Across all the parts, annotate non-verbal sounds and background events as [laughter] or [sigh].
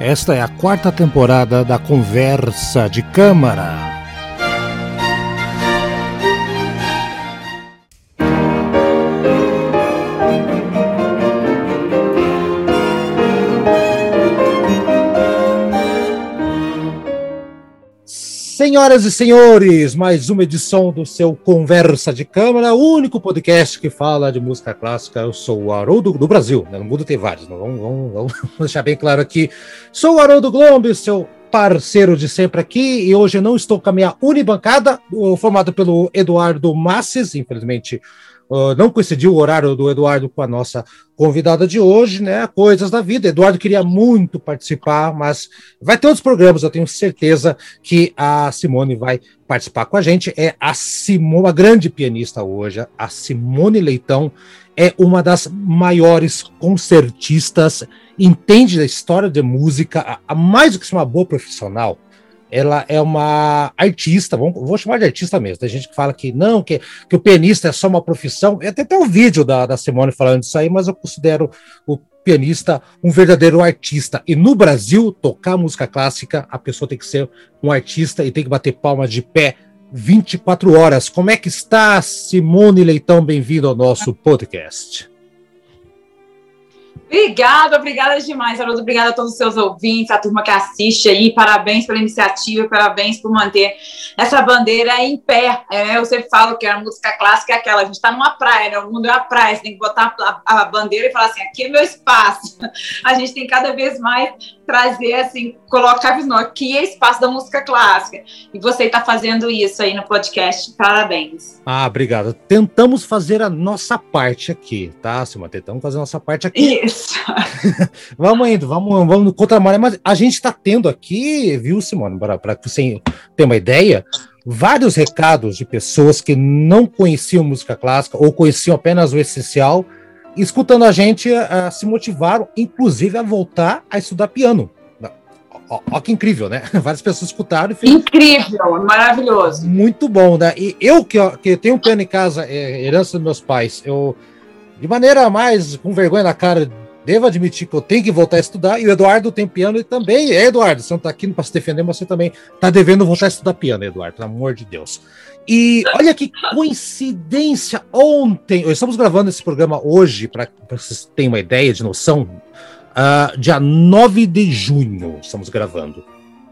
Esta é a quarta temporada da Conversa de Câmara. Senhoras e senhores, mais uma edição do seu Conversa de Câmara, o único podcast que fala de música clássica. Eu sou o Haroldo do Brasil, né? no mundo tem vários, vamos, vamos, vamos, [laughs] deixar bem claro aqui. Sou o Haroldo Glombe, seu parceiro de sempre aqui, e hoje não estou com a minha unibancada, formada pelo Eduardo Masses, infelizmente Uh, não coincidiu o horário do Eduardo com a nossa convidada de hoje, né? Coisas da vida. Eduardo queria muito participar, mas vai ter outros programas, eu tenho certeza que a Simone vai participar com a gente. É a Simone, uma grande pianista hoje, a Simone Leitão, é uma das maiores concertistas, entende da história de música, a, a mais do que uma boa profissional ela é uma artista, vamos, vou chamar de artista mesmo. Tem gente que fala que não, que, que o pianista é só uma profissão. Eu até um vídeo da, da Simone falando isso aí, mas eu considero o pianista um verdadeiro artista. E no Brasil, tocar música clássica, a pessoa tem que ser um artista e tem que bater palmas de pé 24 horas. Como é que está, Simone Leitão? Bem-vindo ao nosso podcast. Obrigada, obrigada demais, Haroldo. Obrigada a todos os seus ouvintes, a turma que assiste aí. Parabéns pela iniciativa, parabéns por manter essa bandeira em pé. É, eu sempre falo que a música clássica é aquela, a gente está numa praia, né? O mundo é uma praia, você tem que botar a, a bandeira e falar assim, aqui é meu espaço. [laughs] A gente tem cada vez mais trazer, assim, colocar no aqui é espaço da música clássica. E você está fazendo isso aí no podcast, parabéns. Ah, obrigado. Tentamos fazer a nossa parte aqui, tá, Silma? Tentamos fazer a nossa parte aqui. [laughs] Vamos indo, vamos, vamos no contra-maré, mas a gente está tendo aqui, viu, Simone, para você ter uma ideia, vários recados de pessoas que não conheciam música clássica ou conheciam apenas o essencial escutando a gente, uh, se motivaram, inclusive, a voltar a estudar piano. Ó, ó, que incrível, né? [laughs] Várias pessoas escutaram e fez... Incrível, maravilhoso. Muito bom, né? E eu que, que tenho um piano em casa, é, herança dos meus pais, eu, de maneira mais com vergonha na cara, devo admitir que eu tenho que voltar a estudar, e o Eduardo tem piano e também, é, Eduardo, você não está aqui para se defender, mas você também está devendo voltar a estudar piano, Eduardo, pelo amor de Deus. E olha que coincidência, ontem, estamos gravando esse programa hoje, para vocês terem uma ideia de noção, uh, dia 9 de junho, estamos gravando.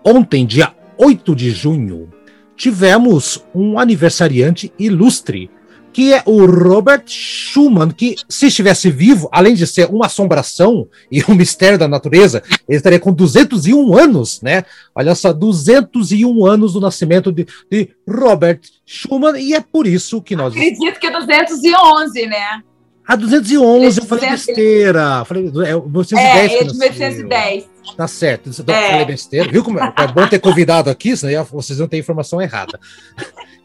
Ontem, dia 8 de junho, tivemos um aniversariante ilustre, que é o Robert Schumann, que se estivesse vivo, além de ser uma assombração e um mistério da natureza, ele estaria com 201 anos, né? Olha só, 201 anos do nascimento de, de Robert Schumann, e é por isso que nós... Acredito que é 211, né? A 211, eu falei besteira. Falei, é, 210 é, é de 1810. Tá certo, eu é. falei besteira. Viu como é, é bom ter convidado aqui, senão vocês não têm informação errada.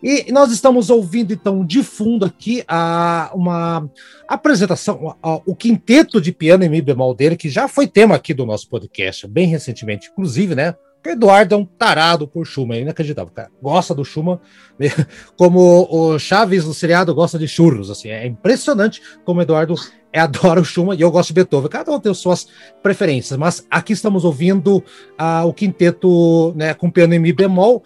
E nós estamos ouvindo, então, de fundo aqui a, uma apresentação, a, a, o quinteto de piano em mi bemol dele, que já foi tema aqui do nosso podcast, bem recentemente, inclusive, né? O Eduardo é um tarado por Schumann, é inacreditável, cara. Gosta do Schumann, [laughs] como o Chaves no seriado gosta de churros, assim. É impressionante como o Eduardo adora o Schumann e eu gosto de Beethoven. Cada um tem suas preferências, mas aqui estamos ouvindo uh, o quinteto né, com piano em Mi bemol,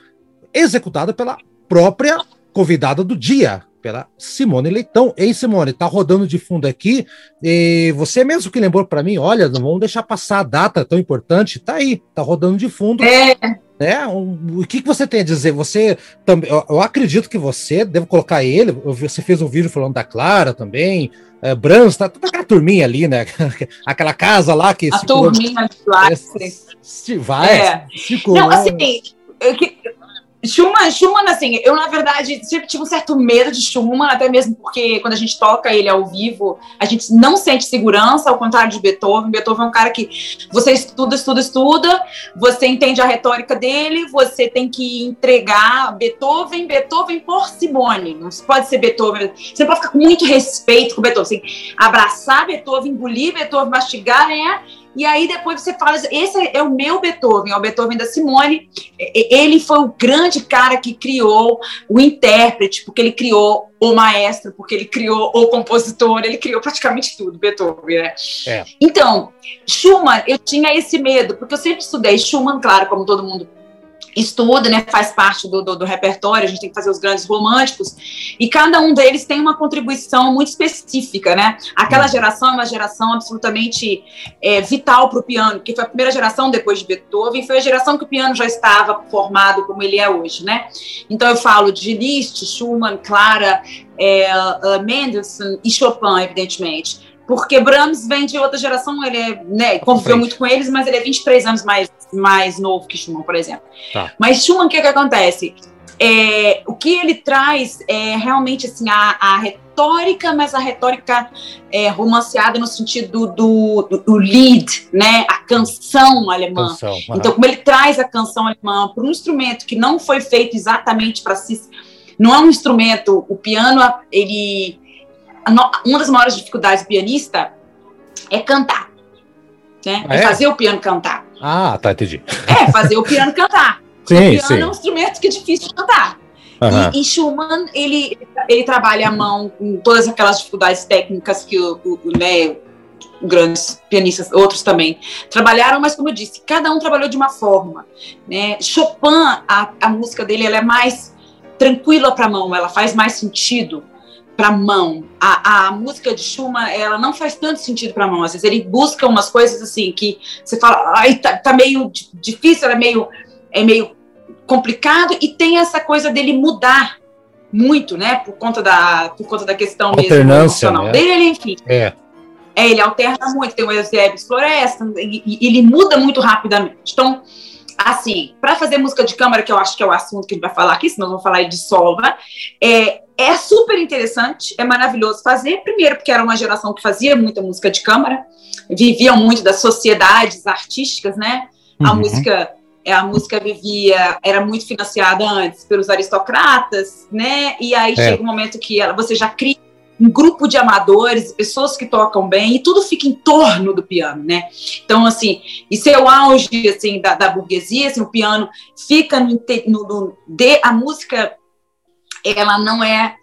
executado pela própria convidada do dia, pela Simone Leitão. Ei, Simone, tá rodando de fundo aqui. E você mesmo que lembrou para mim, olha, não vamos deixar passar a data tão importante. Tá aí, tá rodando de fundo. É. Né? O que, que você tem a dizer? Você também, eu, acredito que você deve colocar ele. Você fez um vídeo falando da Clara também. É, Brans, tá toda aquela turminha ali, né? [laughs] Aquela casa lá que. A turminha de lá. Vai. É. Não, assim, eu, que, Schumann, Schumann, assim, eu na verdade sempre tive um certo medo de Schumann, até mesmo porque quando a gente toca ele ao vivo, a gente não sente segurança, ao contrário de Beethoven. Beethoven é um cara que você estuda, estuda, estuda, você entende a retórica dele, você tem que entregar Beethoven, Beethoven por Simone. Não pode ser Beethoven, você pode ficar com muito respeito com Beethoven, assim, abraçar Beethoven, engolir Beethoven, mastigar, né? E aí depois você fala, esse é o meu Beethoven, é o Beethoven da Simone. Ele foi o grande cara que criou o intérprete, porque ele criou o maestro, porque ele criou o compositor, ele criou praticamente tudo, Beethoven, né? É. Então, Schumann, eu tinha esse medo, porque eu sempre estudei Schumann, claro, como todo mundo estuda, né, faz parte do, do, do, repertório, a gente tem que fazer os grandes românticos, e cada um deles tem uma contribuição muito específica, né? Aquela hum. geração é uma geração absolutamente é, vital para o piano, que foi a primeira geração depois de Beethoven, foi a geração que o piano já estava formado como ele é hoje, né? Então eu falo de Liszt, Schumann, Clara, é, uh, Mendelssohn e Chopin, evidentemente porque Brahms vem de outra geração, ele é, né, conviveu muito com eles, mas ele é 23 anos mais, mais novo que Schumann, por exemplo. Tá. Mas Schumann, o que, que acontece? É, o que ele traz é realmente assim, a, a retórica, mas a retórica é, romanceada no sentido do, do, do, lead, né? A canção alemã. Canção, então, como ele traz a canção alemã para um instrumento que não foi feito exatamente para si, não é um instrumento, o piano, ele uma das maiores dificuldades do pianista é cantar. Né? Ah, é? é? fazer o piano cantar. Ah, tá, entendi. É, fazer o piano cantar. [laughs] sim, o piano sim. é um instrumento que é difícil de cantar. Uhum. E, e, Schumann, ele, ele trabalha a mão com todas aquelas dificuldades técnicas que o, o, né, grandes pianistas, outros também, trabalharam, mas como eu disse, cada um trabalhou de uma forma. Né? Chopin, a, a música dele ela é mais tranquila para a mão, ela faz mais sentido para mão. A, a música de Schumann, ela não faz tanto sentido para mão. Às vezes ele busca umas coisas assim que você fala, ai, tá, tá meio difícil, é meio, é meio complicado e tem essa coisa dele mudar muito, né? Por conta da, por conta da questão mesmo emocional né? dele, ele, enfim. É. é. ele alterna muito, tem o Eusébio Floresta, e, e ele muda muito rapidamente. Então, assim, para fazer música de câmara, que eu acho que é o assunto que a gente vai falar aqui, senão vamos falar de solo, né? É, é super interessante, é maravilhoso fazer. Primeiro, porque era uma geração que fazia muita música de câmara, viviam muito das sociedades artísticas, né? A uhum. música é, a música vivia, era muito financiada antes pelos aristocratas, né? E aí é. chega um momento que ela, você já cria um grupo de amadores, pessoas que tocam bem, e tudo fica em torno do piano, né? Então, assim, isso é o auge, assim, da, da burguesia, assim, o piano fica no, no, no de, a música ela não é,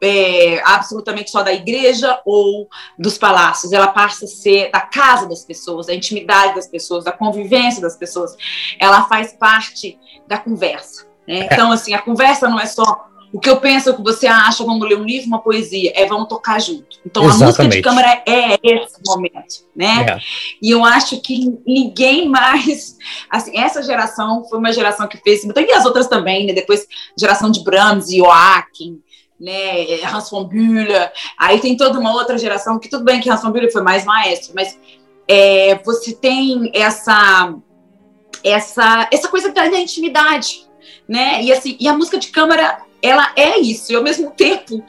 é, absolutamente só da igreja ou dos palácios, ela passa a ser da casa das pessoas, da intimidade das pessoas, da convivência das pessoas. Ela faz parte da conversa. Né? É. Então, assim, a conversa não é só o que eu penso, o que você acha, vamos ler um livro, uma poesia, é vamos tocar junto. Então Exatamente. a música de câmara é esse momento, né? É. E eu acho que ninguém mais, assim, essa geração foi uma geração que fez, e as outras também, né? Depois geração de Brahms, Joachim, né, Hans von Bühler, aí tem toda uma outra geração que tudo bem que Hans von Bühler foi mais maestro, mas é, você tem essa essa essa coisa da intimidade, né? E assim, e a música de câmara ela é isso, e ao mesmo tempo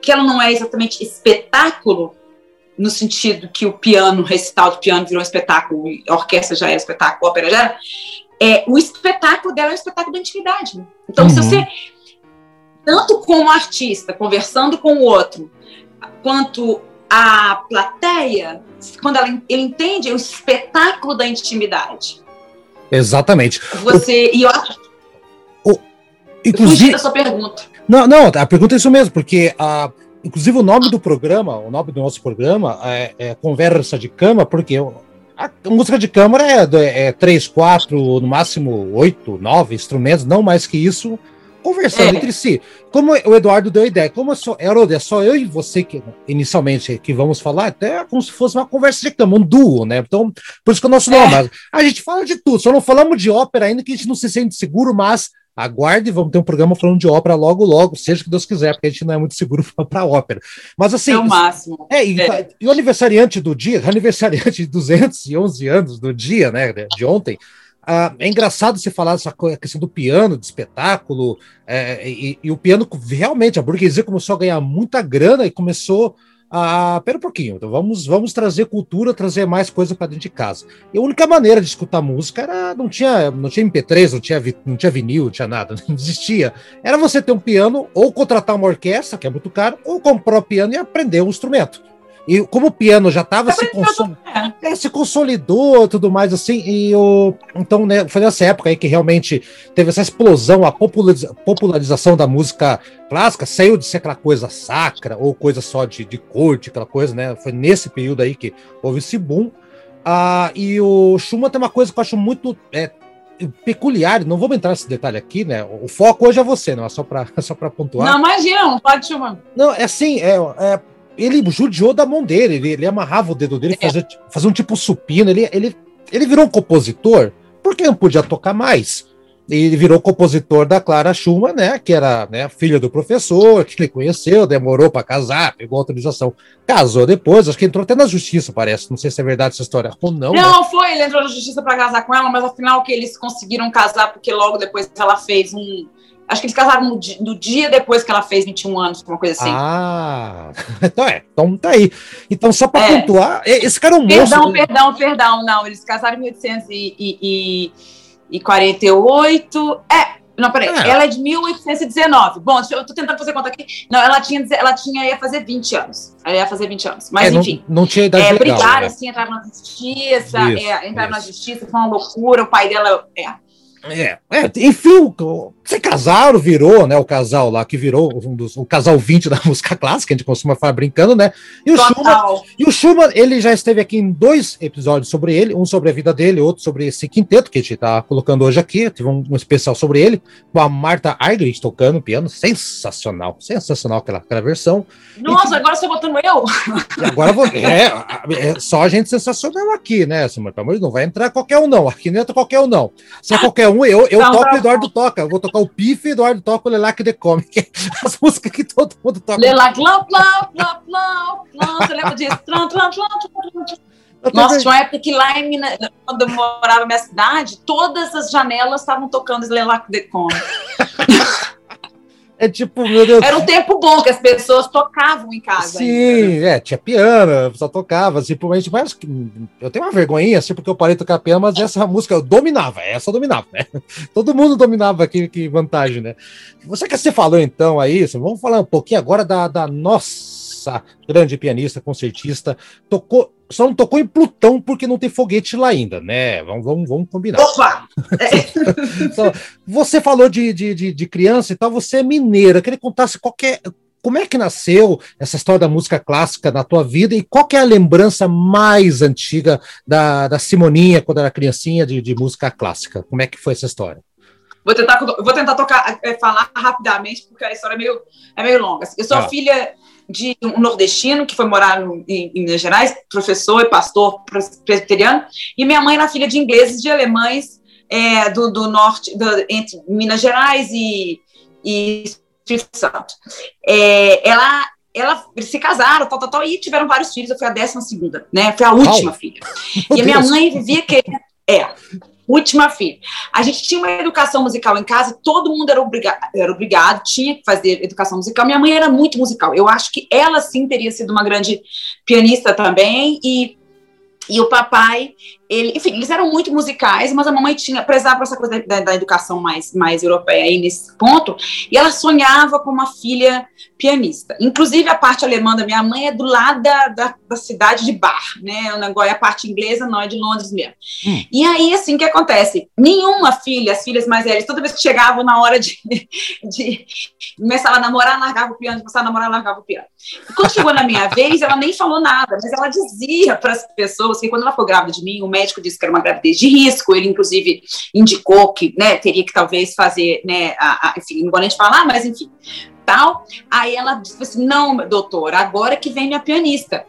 que ela não é exatamente espetáculo, no sentido que o piano, o recital do piano virou um espetáculo, a orquestra já era espetáculo, a ópera já era, é, o espetáculo dela é o espetáculo da intimidade. Então, uhum. se você, tanto como artista, conversando com o outro, quanto a plateia, quando ela, ele entende o espetáculo da intimidade. Exatamente. Você, e eu acho Inclusive, a sua pergunta. Não, não, a pergunta é isso mesmo, porque a, inclusive o nome do programa, o nome do nosso programa é, é Conversa de Cama, porque a, música de câmara é, é três, quatro, no máximo oito, nove instrumentos, não mais que isso, conversando é. entre si. Como o Eduardo deu a ideia, como é só, Haroldo, é só eu e você que inicialmente que vamos falar, até como se fosse uma conversa de cama, um duo, né? Então, por isso que é o nosso nome. É. A gente fala de tudo, só não falamos de ópera ainda, que a gente não se sente seguro, mas aguarde, vamos ter um programa falando de ópera logo, logo, seja o que Deus quiser, porque a gente não é muito seguro [laughs] para ópera. Mas assim. É o máximo. É, e, é. e o aniversariante do dia, [laughs] aniversariante de 211 anos do dia, né, de ontem. Uh, é engraçado você falar essa questão do piano, de espetáculo, é, e, e, o piano realmente, a burguesia começou a ganhar muita grana e começou ah, pera um pouquinho, então vamos, vamos trazer cultura, trazer mais coisa para dentro de casa. E a única maneira de escutar música era, não tinha, não tinha MP3, não tinha, não tinha vinil, não tinha nada, [laughs] não existia. Era você ter um piano, ou contratar uma orquestra, que é muito caro, ou comprar o piano e aprender o instrumento. E como o piano já estava se, consol... é, se consolidou tudo mais assim, e o. Então, né, foi nessa época aí que realmente teve essa explosão, a populariza... popularização da música clássica, saiu de ser aquela coisa sacra ou coisa só de, de corte, aquela coisa, né? Foi nesse período aí que houve esse boom. Ah, e o Schumann tem uma coisa que eu acho muito é, peculiar, não vou entrar nesse detalhe aqui, né? O foco hoje é você, não é só para [laughs] só pontuar. Não, imagina, não pode Schumann. Não, é assim, é, é, ele judiou da mão dele, ele, ele amarrava o dedo dele, é. fazia, fazia um tipo supino, ele, ele, ele virou um compositor, porque não podia tocar mais ele virou compositor da Clara Schumann, né, que era né, filha do professor, que ele conheceu, demorou para casar, pegou autorização, casou depois, acho que entrou até na justiça, parece, não sei se é verdade essa história ou não. Não, né? foi, ele entrou na justiça para casar com ela, mas afinal que eles conseguiram casar porque logo depois ela fez um Acho que eles casaram no, no, dia depois que ela fez 21 anos, uma coisa assim. Ah, [laughs] então é. Então tá aí. Então, só para é. pontuar, esse cara é um Perdão, monstro. perdão, perdão. Não, eles casaram em 1800 e, e, e e 48. É, não, peraí. É. Ela é de 1819. Bom, eu tô tentando fazer conta aqui. Não, ela tinha, ela tinha, ia fazer 20 anos. Ela ia fazer 20 anos. Mas, é, enfim. Não, não tinha idade é, legal. Brigaram, né? assim, entraram na justiça. é, entraram isso. na justiça, foi uma loucura. O pai dela. É. É, é, enfim, se casaram, virou, né? O casal lá que virou um dos, o casal 20 da [laughs] música clássica, a gente costuma falar brincando, né? E o, Schumann, e o Schumann, ele já esteve aqui em dois episódios sobre ele, um sobre a vida dele, outro sobre esse quinteto que a gente tá colocando hoje aqui. Teve um, um especial sobre ele, com a Marta Argerich tocando piano, sensacional, sensacional aquela, aquela versão. Nossa, e, agora você botando eu? agora vou, é, é, só a gente sensacional aqui, né, Simone? Pelo amor de Deus, não vai entrar qualquer um, não. Aqui não entra qualquer um, não. Se [laughs] é qualquer um, eu, eu não, toco o Eduardo toca. Eu vou tocar o Pife e Eduardo toca o Lelac de Comic. [laughs] As músicas que todo mundo toca. Lelac, plão, plão, plão, plão, plão. Você lembra disso? Nossa, tinha uma época que lá em Minas, quando eu morava na minha cidade, todas as janelas estavam tocando Lelac de Comic. [laughs] É tipo, meu Deus. Era um tempo bom que as pessoas tocavam em casa. Sim, ainda. é, tinha piano, só tocava, simplesmente, mas eu tenho uma vergonhinha, assim, porque eu parei de tocar piano, mas essa música eu dominava, essa eu dominava, né? [laughs] Todo mundo dominava aqui, que vantagem, né? Você que você falou então aí, vamos falar um pouquinho agora da, da nossa grande pianista, concertista, tocou só não tocou em Plutão porque não tem foguete lá ainda, né? Vamos, vamos, vamos combinar. Opa! [laughs] então, você falou de, de, de, criança e tal, você é mineira. Queria contasse qualquer. Como é que nasceu essa história da música clássica na tua vida e qual é a lembrança mais antiga da, da Simoninha quando era criancinha de, de música clássica? Como é que foi essa história? Vou tentar, vou tentar tocar, é, falar rapidamente, porque a história é meio, é meio longa. Eu sou ah. filha de um nordestino que foi morar no, em, em, Minas Gerais, professor e pastor presbiteriano, e minha mãe era filha de ingleses e alemães é, do, do, norte, do, entre Minas Gerais e, e Espírito Santo. É, ela, ela se casaram, tal, tal, tal, e tiveram vários filhos. Eu fui a décima segunda, né? Foi a última oh. filha. e a minha mãe vivia que é última filha. A gente tinha uma educação musical em casa, todo mundo era, obriga era obrigado, tinha que fazer educação musical. Minha mãe era muito musical. Eu acho que ela sim teria sido uma grande pianista também e e o papai, ele, enfim, eles eram muito musicais, mas a mamãe tinha, prezava essa coisa da, da, educação mais, mais europeia aí nesse ponto, e ela sonhava com uma filha pianista. Inclusive, a parte alemã da minha mãe é do lado da, da, da cidade de Bar, né? O negócio, a parte inglesa não é de Londres mesmo. Hum. E aí, assim, o que acontece? Nenhuma filha, as filhas mais velhas, toda vez que chegavam na hora de, [laughs] de começar a namorar, largava o piano, começar a namorar, largava o piano. E quando chegou na minha vez, ela nem falou nada, mas ela dizia para as pessoas que quando ela foi grávida de mim, o médico disse que era uma gravidez de risco, ele inclusive indicou que, né, teria que talvez fazer, né, a, a, enfim, não vou nem te falar, mas enfim, tal. Aí ela disse assim: não, doutor, agora que vem minha pianista.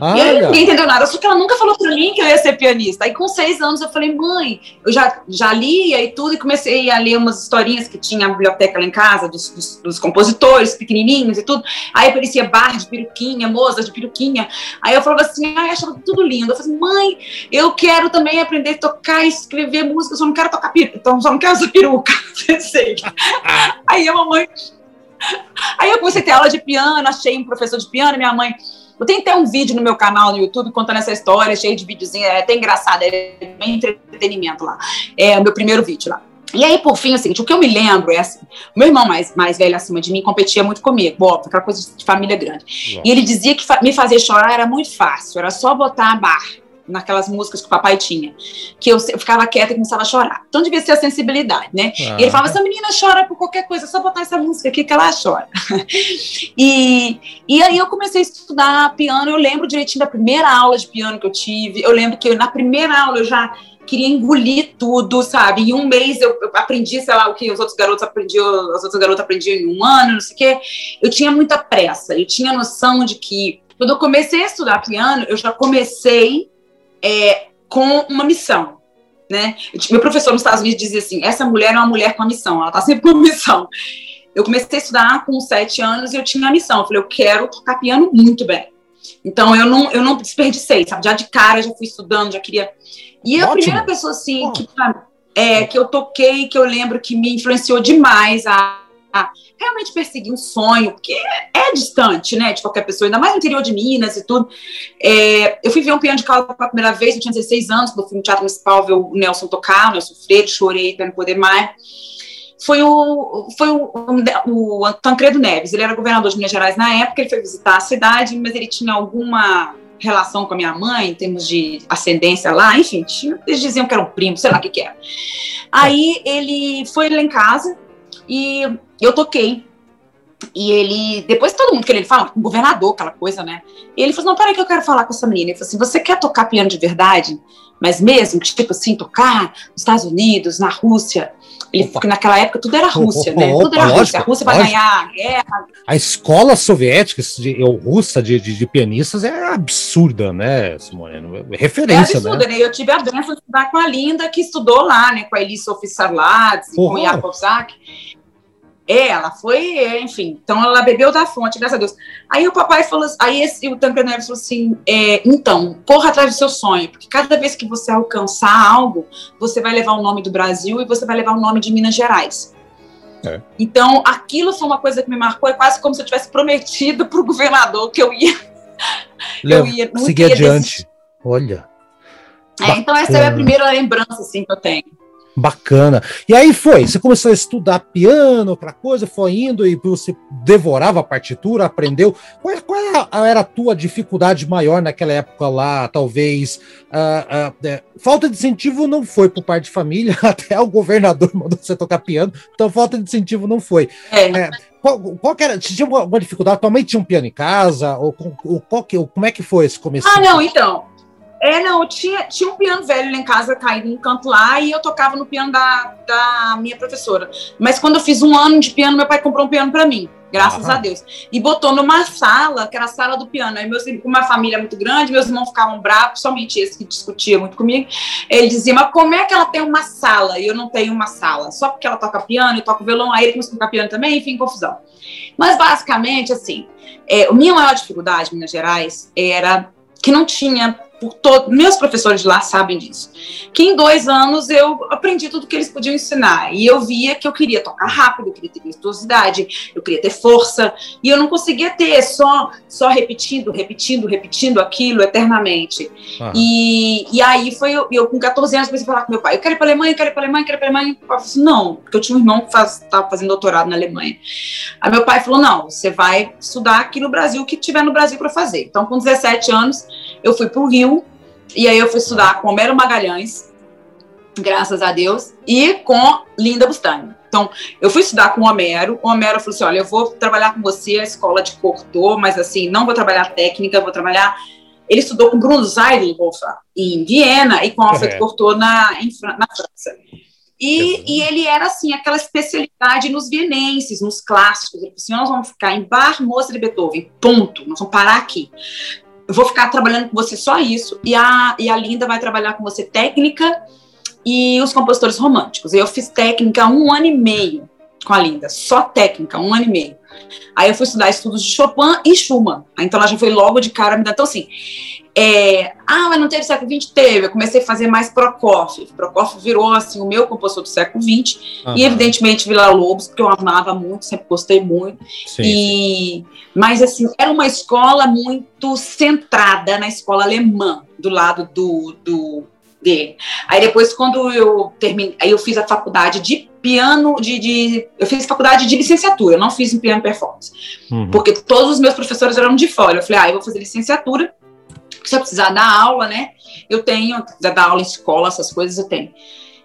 Ah, e aí ninguém entendeu nada, só que ela nunca falou para mim que eu ia ser pianista. Aí com seis anos eu falei, mãe, eu já, já lia e tudo, e comecei a ler umas historinhas que tinha a biblioteca lá em casa, dos, dos, dos compositores pequenininhos e tudo. Aí aparecia bar de peruquinha, moça de peruquinha. Aí eu falava assim, ai, achava tudo lindo. Eu falei, mãe, eu quero também aprender a tocar e escrever música, eu só não quero tocar peruca, então só não quero usar peruca. [laughs] Pensei. aí a mamãe Aí eu comecei a ter aula de piano, achei um professor de piano, minha mãe. Eu tenho até um vídeo no meu canal no YouTube contando essa história, cheio de videozinho, é até engraçado, é bem entretenimento lá. É o meu primeiro vídeo lá. E aí, por fim, é o seguinte, o que eu me lembro é assim, meu irmão mais, mais velho acima de mim competia muito comigo, óbvio, aquela coisa de família grande. Nossa. E ele dizia que me fazer chorar era muito fácil, era só botar a barra naquelas músicas que o papai tinha, que eu, eu, ficava quieta e começava a chorar. Então devia ser a sensibilidade, né? Ah. E ele falava, essa menina chora por qualquer coisa, só botar essa música aqui que ela chora. [laughs] e, e aí eu comecei a estudar piano, eu lembro direitinho da primeira aula de piano que eu tive, eu lembro que na primeira aula eu já queria engolir tudo, sabe? Em um mês eu, eu aprendi, sei lá, o que os outros garotos aprendiam, as outras garotas aprendiam em um ano, não sei o quê. Eu tinha muita pressa, eu tinha noção de que quando eu comecei a estudar piano, eu já comecei é, com uma missão. Né? Meu professor nos Estados Unidos dizia assim: essa mulher é uma mulher com a missão, ela está sempre com missão. Eu comecei a estudar com sete anos e eu tinha a missão. Eu falei, eu quero tocar piano muito bem. Então eu não, eu não desperdicei, sabe? Já de cara, já fui estudando, já queria. E Ótimo. a primeira pessoa assim que, é, que eu toquei, que eu lembro que me influenciou demais a realmente perseguir um sonho, porque é distante, né, de qualquer pessoa, ainda mais no interior de Minas e tudo. É, eu fui ver um piano de cauda pela primeira vez, eu tinha 16 anos, quando eu fui no Teatro Municipal ver o Nelson tocar, o Nelson Freire, chorei para não poder mais. Foi o, foi o, o, o Tancredo Neves, ele era governador de Minas Gerais na época, ele foi visitar a cidade, mas ele tinha alguma relação com a minha mãe, em termos de ascendência lá, enfim, eles diziam que era um primo, sei lá o que que era. Aí ele foi lá em casa e eu toquei. E ele, depois todo mundo querendo falar, com o governador, aquela coisa, né? E ele falou: Não, peraí que eu quero falar com essa menina. Ele falou assim: Você quer tocar piano de verdade? Mas mesmo, tipo assim, tocar nos Estados Unidos, na Rússia, ele, porque naquela época tudo era Rússia, opa, né? Tudo era lógico, Rússia. A Rússia vai ganhar a guerra. A escola soviética de, ou russa de, de, de, pianistas é absurda, né, Simone? É referência, é absurda, né? né? Eu tive a benção de estudar com a Linda, que estudou lá, né? Com a Elisa Sofisarladze, com o Yakov Zak. É, ela foi, enfim, então ela bebeu da fonte, graças a Deus. Aí o papai falou, aí esse, o Tancredo Neves falou assim, é, então, corra atrás do seu sonho, porque cada vez que você alcançar algo, você vai levar o nome do Brasil e você vai levar o nome de Minas Gerais. É. Então, aquilo foi uma coisa que me marcou, é quase como se eu tivesse prometido para o governador que eu ia. [laughs] eu ia seguir adiante. Desistir. Olha. É, então, essa é a primeira lembrança assim, que eu tenho. Bacana. E aí foi, você começou a estudar piano, outra coisa, foi indo e você devorava a partitura, aprendeu. Qual, qual era a tua dificuldade maior naquela época lá? Talvez uh, uh, é, falta de incentivo não foi por parte de família, [laughs] até o governador mandou você tocar piano, então falta de incentivo não foi. É. É, qual, qual era? Tinha alguma dificuldade? Tua mãe tinha um piano em casa? Ou, ou, qual que, como é que foi esse começo? Ah, não, então. É, não, tinha, tinha um piano velho lá em casa, caído no canto lá, e eu tocava no piano da, da minha professora. Mas quando eu fiz um ano de piano, meu pai comprou um piano para mim, graças a Deus. E botou numa sala, que era a sala do piano. Aí, meus, com uma família muito grande, meus irmãos ficavam bravos, somente esse que discutia muito comigo. Ele dizia, mas como é que ela tem uma sala e eu não tenho uma sala? Só porque ela toca piano e toca violão, aí ele começou a tocar piano também, enfim, confusão. Mas, basicamente, assim, é, a minha maior dificuldade em Minas Gerais era que não tinha por todo, meus professores de lá sabem disso, que em dois anos eu aprendi tudo que eles podiam ensinar, e eu via que eu queria tocar rápido, eu queria ter virtuosidade, eu queria ter força, e eu não conseguia ter só, só repetindo, repetindo, repetindo aquilo eternamente. E, e aí foi, eu, eu, com 14 anos comecei a falar com meu pai, eu quero ir para a Alemanha, eu quero ir para a Alemanha, eu quero ir para a Alemanha, eu falei assim, não, porque eu tinha um irmão que estava fazendo doutorado na Alemanha. Aí meu pai falou, não, você vai estudar aqui no Brasil, o que tiver no Brasil para fazer. Então com 17 anos, eu fui para o Rio, e aí eu fui estudar com Homero Magalhães, graças a Deus, e com Linda Bustani. Então, eu fui estudar com o Homero. O Homero falou assim: olha, eu vou trabalhar com você a escola de cortor, mas assim, não vou trabalhar técnica, vou trabalhar. Ele estudou com Bruno Zeidelhoff em Viena e com Alfred é. Cortot na, na França. E, e, ele era assim, aquela especialidade nos vienenses, nos clássicos. Ele falou assim: nós vamos ficar em Bar, Mozart e Beethoven, ponto. Nós vamos parar aqui eu vou ficar trabalhando com você só isso, e a, e a Linda vai trabalhar com você técnica e os compositores românticos. Eu fiz técnica um ano e meio com a Linda, só técnica, um ano e meio. Aí eu fui estudar estudos de Chopin e Schumann. Então ela já foi logo de cara me dar. Então, assim, é, ah, mas não teve século XX? Teve. Eu comecei a fazer mais Prokofiev. Prokofiev virou, assim, o meu compositor do século XX. Uhum. E, evidentemente, Vila Lobos, porque eu amava muito, sempre gostei muito. Sim, e, sim. Mas, assim, era uma escola muito centrada na escola alemã, do lado do, do dele. Aí depois, quando eu terminei, aí eu fiz a faculdade de piano, de, de eu fiz faculdade de licenciatura, eu não fiz em piano performance, uhum. porque todos os meus professores eram de fora. Eu falei, ah, eu vou fazer licenciatura, se eu precisar dar aula, né? Eu tenho, precisar dar aula em escola, essas coisas eu tenho.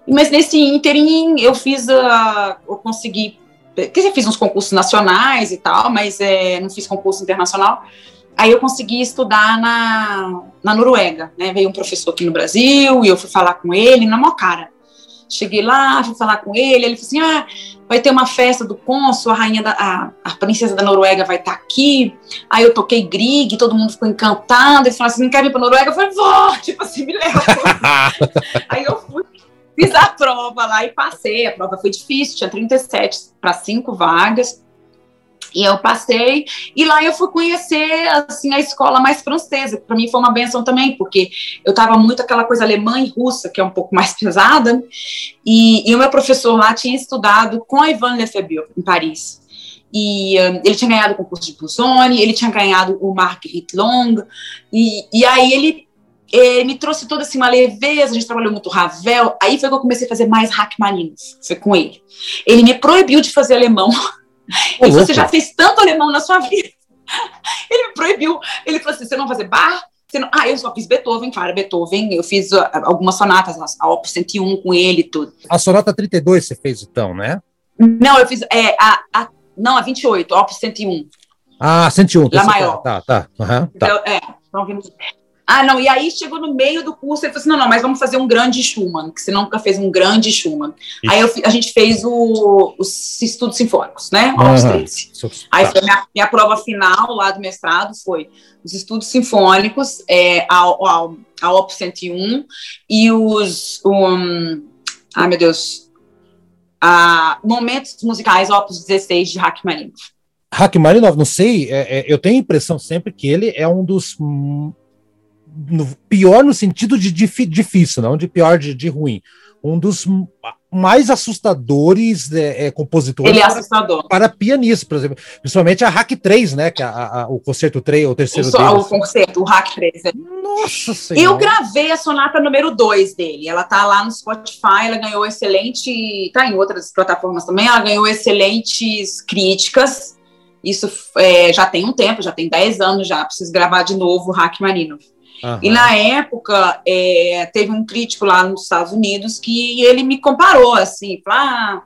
Mas nesse ínterim, eu fiz a, eu consegui, quer dizer, fiz uns concursos nacionais e tal, mas é, não fiz concurso internacional. Aí eu consegui estudar na, na Noruega, né? Veio um professor aqui no Brasil e eu fui falar com ele na maior cara. Cheguei lá, fui falar com ele, ele falou assim: ah, vai ter uma festa do cônsul, a rainha da, a, a princesa da Noruega vai estar tá aqui. Aí eu toquei Grieg, todo mundo ficou encantado. Ele falou assim: não quer vir para Noruega? Eu falei: vou, [laughs] tipo assim, me leva. [laughs] Aí eu fui, fiz a prova lá e passei. A prova foi difícil, tinha 37 para 5 vagas. E eu passei, e lá eu fui conhecer, assim, a escola mais francesa, para mim foi uma benção também, porque eu estava muito aquela coisa alemã e russa, que é um pouco mais [laughs] pesada, e, e o meu professor lá tinha estudado com a Ivan Lefebvre, em Paris, e um, ele tinha ganhado o concurso de Busoni, ele tinha ganhado o Marguerite Long, e, e aí ele, ele me trouxe toda assim, uma leveza, a gente trabalhou muito Ravel, aí foi que eu comecei a fazer mais Rachmaninoff, foi com ele. Ele me proibiu de fazer alemão, [laughs] e você já fez tanto alemão na sua vida. [laughs] Ele me proibiu. Ele falou assim: você não vai fazer bar? Não... Ah, eu só fiz Beethoven, claro, Beethoven. Eu fiz uh, algumas sonatas, a Opus 101 com ele e tudo. A sonata 32 você fez então, né? Não, eu fiz. É, a, a, não, a 28, a Opus 101. Ah, 101. Lá maior. Tá, tá. Uhum, tá. Então, é, então vimos. Ah, não, e aí chegou no meio do curso, ele falou assim, não, não, mas vamos fazer um grande Schumann, que você nunca fez um grande Schumann. Isso. Aí eu, a gente fez o, os estudos sinfônicos, né, uhum. Aí foi minha, minha prova final lá do mestrado, foi os estudos sinfônicos, é, a, a, a Op 101 e os, um, ai meu Deus, a, momentos musicais Opus 16 de Rachmaninoff. Rachmaninoff, não sei, é, é, eu tenho a impressão sempre que ele é um dos no, pior no sentido de dif, difícil, não de pior de, de ruim. Um dos mais assustadores é, é, compositores Ele é assustador. Para, para pianista, por exemplo. Principalmente a Hack 3, né? Que é a, a, o concerto 3, o terceiro o, O concerto, o Hack 3. É. Nossa Senhora. Eu gravei a sonata número 2 dele. Ela tá lá no Spotify, ela ganhou excelente. Tá em outras plataformas também, ela ganhou excelentes críticas. Isso é, já tem um tempo, já tem 10 anos já. Preciso gravar de novo o Hack Marino. Uhum. E na época, é, teve um crítico lá nos Estados Unidos que ele me comparou, assim, ah,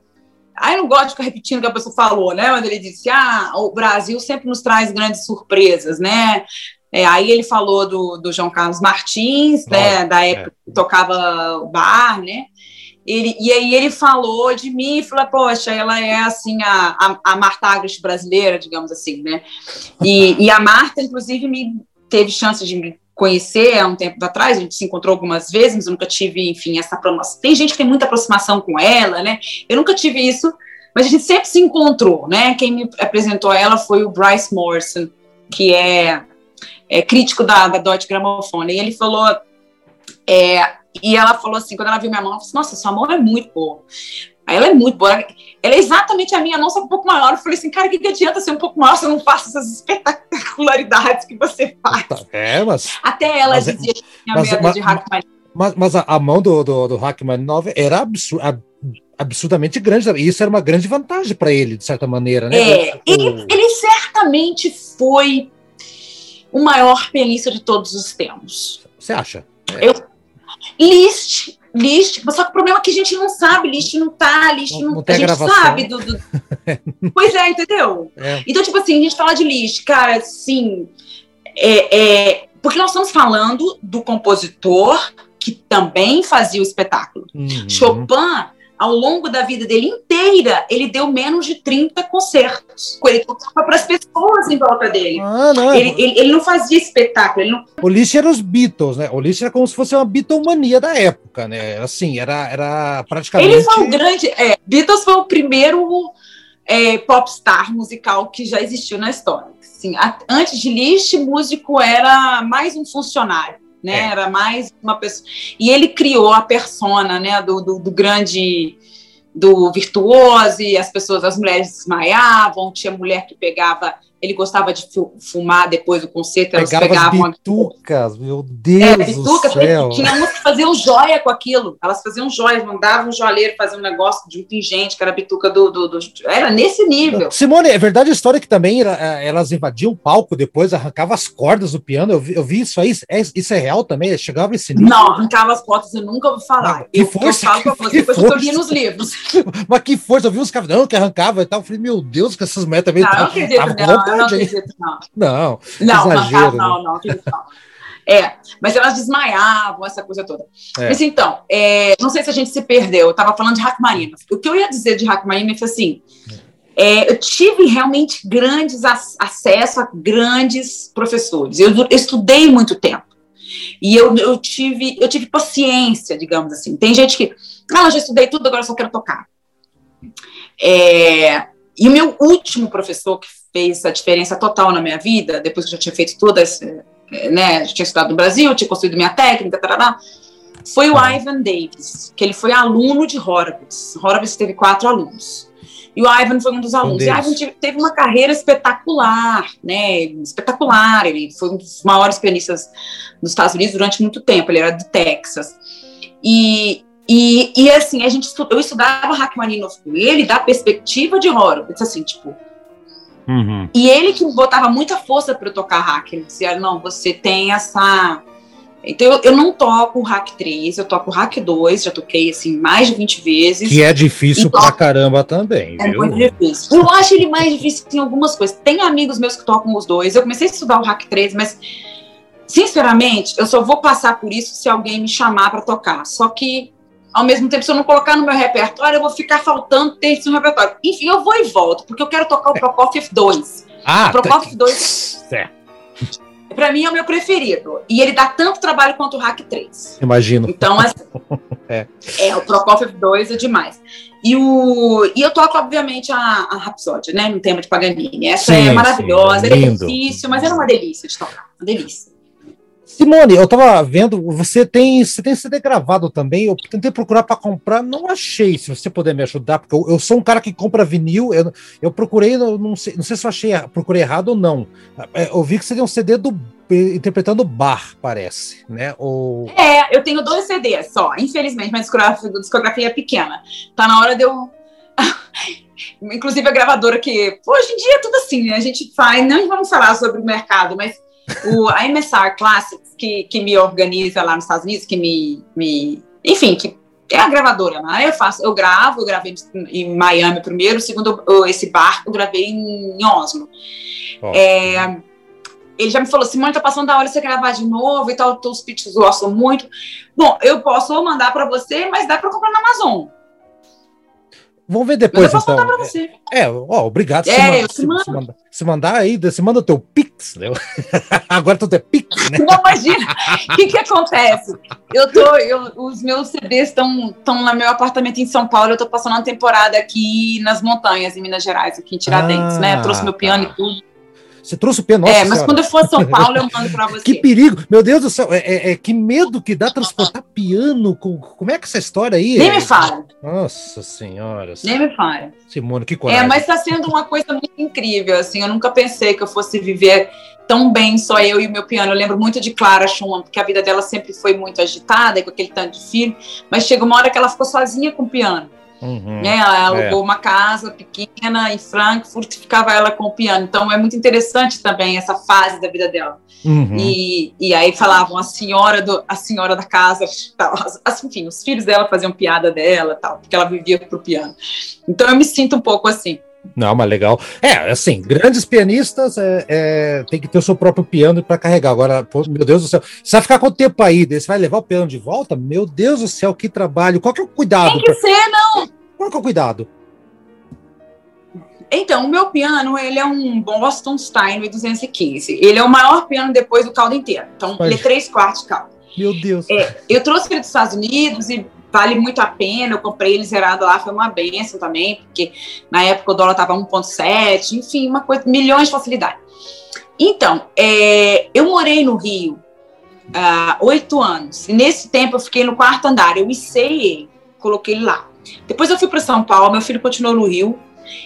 aí eu não gosto de ficar repetindo o que a pessoa falou, né? Mas ele disse, ah, o Brasil sempre nos traz grandes surpresas, né? É, aí ele falou do, do João Carlos Martins, né, da época é. que tocava o bar, né? Ele, e aí ele falou de mim e falou, poxa, ela é assim a, a, a Marta Agres brasileira, digamos assim, né? E, e a Marta, inclusive, me teve chance de me conhecer há um tempo atrás, a gente se encontrou algumas vezes, mas eu nunca tive, enfim, essa aproximação. Tem gente que tem muita aproximação com ela, né? Eu nunca tive isso, mas a gente sempre se encontrou, né? Quem me apresentou ela foi o Bryce Morrison, que é, é crítico da, da Deutsche Grammophon, e ele falou, é, e ela falou assim, quando ela viu minha mão, ela falou assim, nossa, sua mão é muito boa. Aí ela é muito boa. Ela é exatamente a minha, não só um pouco maior. Eu falei assim, cara, o que, que adianta ser um pouco maior se eu não faço essas espetacularidades que você faz? É, mas. Até ela mas, é, dizia que tinha mas, medo mas, de Hackman. Mas, mas a, a, mão do, do, do Hackman 9 era absur, ab, absurdamente grande. E isso era uma grande vantagem para ele, de certa maneira, né? É, ele, ele certamente foi o maior pianista de todos os tempos. Você acha? É. Eu, Liszt List, só que o problema é que a gente não sabe, List não tá, List não, não, a, a gente gravação. sabe do, do... [laughs] pois é, entendeu? É. Então, tipo assim, a gente fala de List, cara, assim, é, é, porque nós estamos falando do compositor que também fazia o espetáculo. Uhum. Chopin ao longo da vida dele inteira, ele deu menos de 30 concertos. Ele tocava para as pessoas em volta dele. Ah, não. Ele, ele, ele, não fazia espetáculo. Ele não... O Liszt era os Beatles, né? O Liszt era como se fosse uma Beatlemania da época, né? Assim, era, era praticamente... Ele foi um grande... É, Beatles foi o primeiro é, popstar musical que já existiu na história. Assim, a, antes de Liszt, músico era mais um funcionário né? É. Era mais uma pessoa. E ele criou a persona, né? Do, do, do, grande, do virtuoso, e as pessoas, as mulheres desmaiavam, tinha mulher que pegava ele gostava de fumar depois do concerto, elas Pegava pegavam bitucas, meu Deus é, bitucas, do céu. Tinha umas que faziam joia com aquilo, elas faziam joias, mandavam um joalheiro fazer um negócio de um pingente, que era a bituca do, do, do, Era nesse nível. Simone, é verdade a história que também é, elas invadiam o palco depois, arrancavam as cordas do piano, eu vi, eu vi isso aí, é, isso é real também? Chegava esse nível? Não, arrancava as cordas, eu nunca ouvi falar. que eu, força, eu falo que, você, depois força. eu li nos livros. [laughs] Mas que força, eu vi uns caras, não, que arrancava e tal, eu falei, meu Deus, que essas metas também... Não, não acredito, não, eu não acredito, não. Não, não, exagero, não, não, não, não. É, mas elas desmaiavam, essa coisa toda. É. Mas então, é, não sei se a gente se perdeu, eu estava falando de Rachmaninoff. O que eu ia dizer de Rachmaninoff, assim, é, eu tive realmente grandes acesso a grandes professores. Eu, eu, estudei muito tempo. E eu, eu, tive, eu tive paciência, digamos assim. Tem gente que, ah, já estudei tudo, agora só quero tocar. É, e o meu último professor, que fez a diferença total na minha vida, depois que eu já tinha feito todas, né, já tinha estudado no Brasil, tinha construído minha técnica, tarará, foi o Ivan Davis, que ele foi aluno de Horowitz. Horowitz teve quatro alunos. E o Ivan foi um dos alunos. E Ivan teve uma carreira espetacular, né? Espetacular. Ele foi um dos maiores pianistas dos Estados Unidos durante muito tempo. Ele era do Texas. E, e, e assim, a gente eu estudava Rachmaninoff com ele da perspectiva de Horowitz, assim, tipo. Uhum. E ele que botava muita força para eu tocar hack. Ele dizia: não, você tem essa. Então eu, eu não toco o hack 3, eu toco hack 2, já toquei assim mais de 20 vezes. Que é difícil pra caramba também, é viu? muito difícil. Eu acho ele mais difícil em algumas coisas. Tem amigos meus que tocam os dois. Eu comecei a estudar o hack 3, mas sinceramente, eu só vou passar por isso se alguém me chamar para tocar. Só que ao mesmo tempo, se eu não colocar no meu repertório, eu vou ficar faltando texto no repertório. Enfim, eu vou e volto, porque eu quero tocar o. Prokofiev 2. Ah, o Prokofiev 2. É. [laughs] Pra mim é o meu preferido. E ele dá tanto trabalho quanto o Hack 3. Imagino. Então, assim, [laughs] é. é, o Prokofiev 2 é demais. E, o, e eu toco, obviamente, a, a Rhapsody, né? No tema de Paganini. Essa sim, é maravilhosa, sim, é, é difícil, mas era uma delícia de tocar. Uma delícia. Simone, eu tava vendo, você tem, você tem CD gravado também. Eu tentei procurar para comprar, não achei. Se você puder me ajudar, porque eu, eu sou um cara que compra vinil. Eu, eu procurei, não sei, não sei se eu achei, procurei errado ou não. É, eu vi que você tem um CD do interpretando bar, parece, né? Ou... É, eu tenho dois CDs só. Infelizmente, minha discografia, discografia é pequena. Tá na hora de eu [laughs] inclusive a gravadora que hoje em dia é tudo assim, né? A gente faz, não vamos falar sobre o mercado, mas o, a MSR Classics, que, que me organiza lá nos Estados Unidos, que me, me enfim, que é a gravadora, né? Eu faço, eu gravo, eu gravei em Miami primeiro, segundo esse barco, eu gravei em Oslo. Oh. É, ele já me falou, Simone, tá passando da hora você gravar de novo e tal, os pitches gostam muito. Bom, eu posso mandar para você, mas dá para comprar na Amazon. Vamos ver depois, então. Pra você. É, ó, obrigado. É, se, manda, se, manda, se, mandar aí, você manda o teu Pix, né? [laughs] Agora tudo é Pix, né? Não, imagina. O que que acontece? Eu tô, eu, os meus CDs estão no meu apartamento em São Paulo, eu tô passando uma temporada aqui nas montanhas, em Minas Gerais, aqui em Tiradentes, ah, né? Eu trouxe meu piano tá. e tudo. Você trouxe o piano. É, mas senhora. quando eu for a São [laughs] Paulo, eu mando para você. que perigo! Meu Deus do céu, é, é, é, que medo que dá transportar piano. Com, como é que essa história aí? Nem me fala. Nossa senhora. Nem me fala. Simone, que coragem. É, mas está sendo uma coisa muito incrível, assim. Eu nunca pensei que eu fosse viver tão bem só eu e o meu piano. Eu lembro muito de Clara Schumann, porque a vida dela sempre foi muito agitada, com aquele tanto de filho. Mas chega uma hora que ela ficou sozinha com o piano. Uhum, né? Ela alugou é. uma casa pequena em Frankfurt e ficava ela com o piano. Então é muito interessante também essa fase da vida dela. Uhum. E, e aí falavam a senhora do a senhora da casa, tal, as, enfim, os filhos dela faziam piada dela, tal, porque ela vivia pro piano. Então eu me sinto um pouco assim. Não, mas legal. É, assim, grandes pianistas é, é, tem que ter o seu próprio piano para carregar. Agora, pô, meu Deus do céu, você vai ficar quanto tempo aí? Você vai levar o piano de volta? Meu Deus do céu, que trabalho. Qual que é o cuidado? Tem que pra... ser, não. Qual que é o cuidado? Então, o meu piano, ele é um Boston Steinway 215. Ele é o maior piano depois do caldo inteiro. Então, mas... ele é três quartos de caldo. Meu Deus. É, eu trouxe ele dos Estados Unidos e vale muito a pena. Eu comprei ele zerado lá, foi uma benção também, porque na época o dólar estava 1,7, enfim, uma coisa, milhões de facilidade. Então, é, eu morei no Rio há oito anos, e nesse tempo eu fiquei no quarto andar, eu icei coloquei ele lá. Depois eu fui para São Paulo, meu filho continuou no Rio,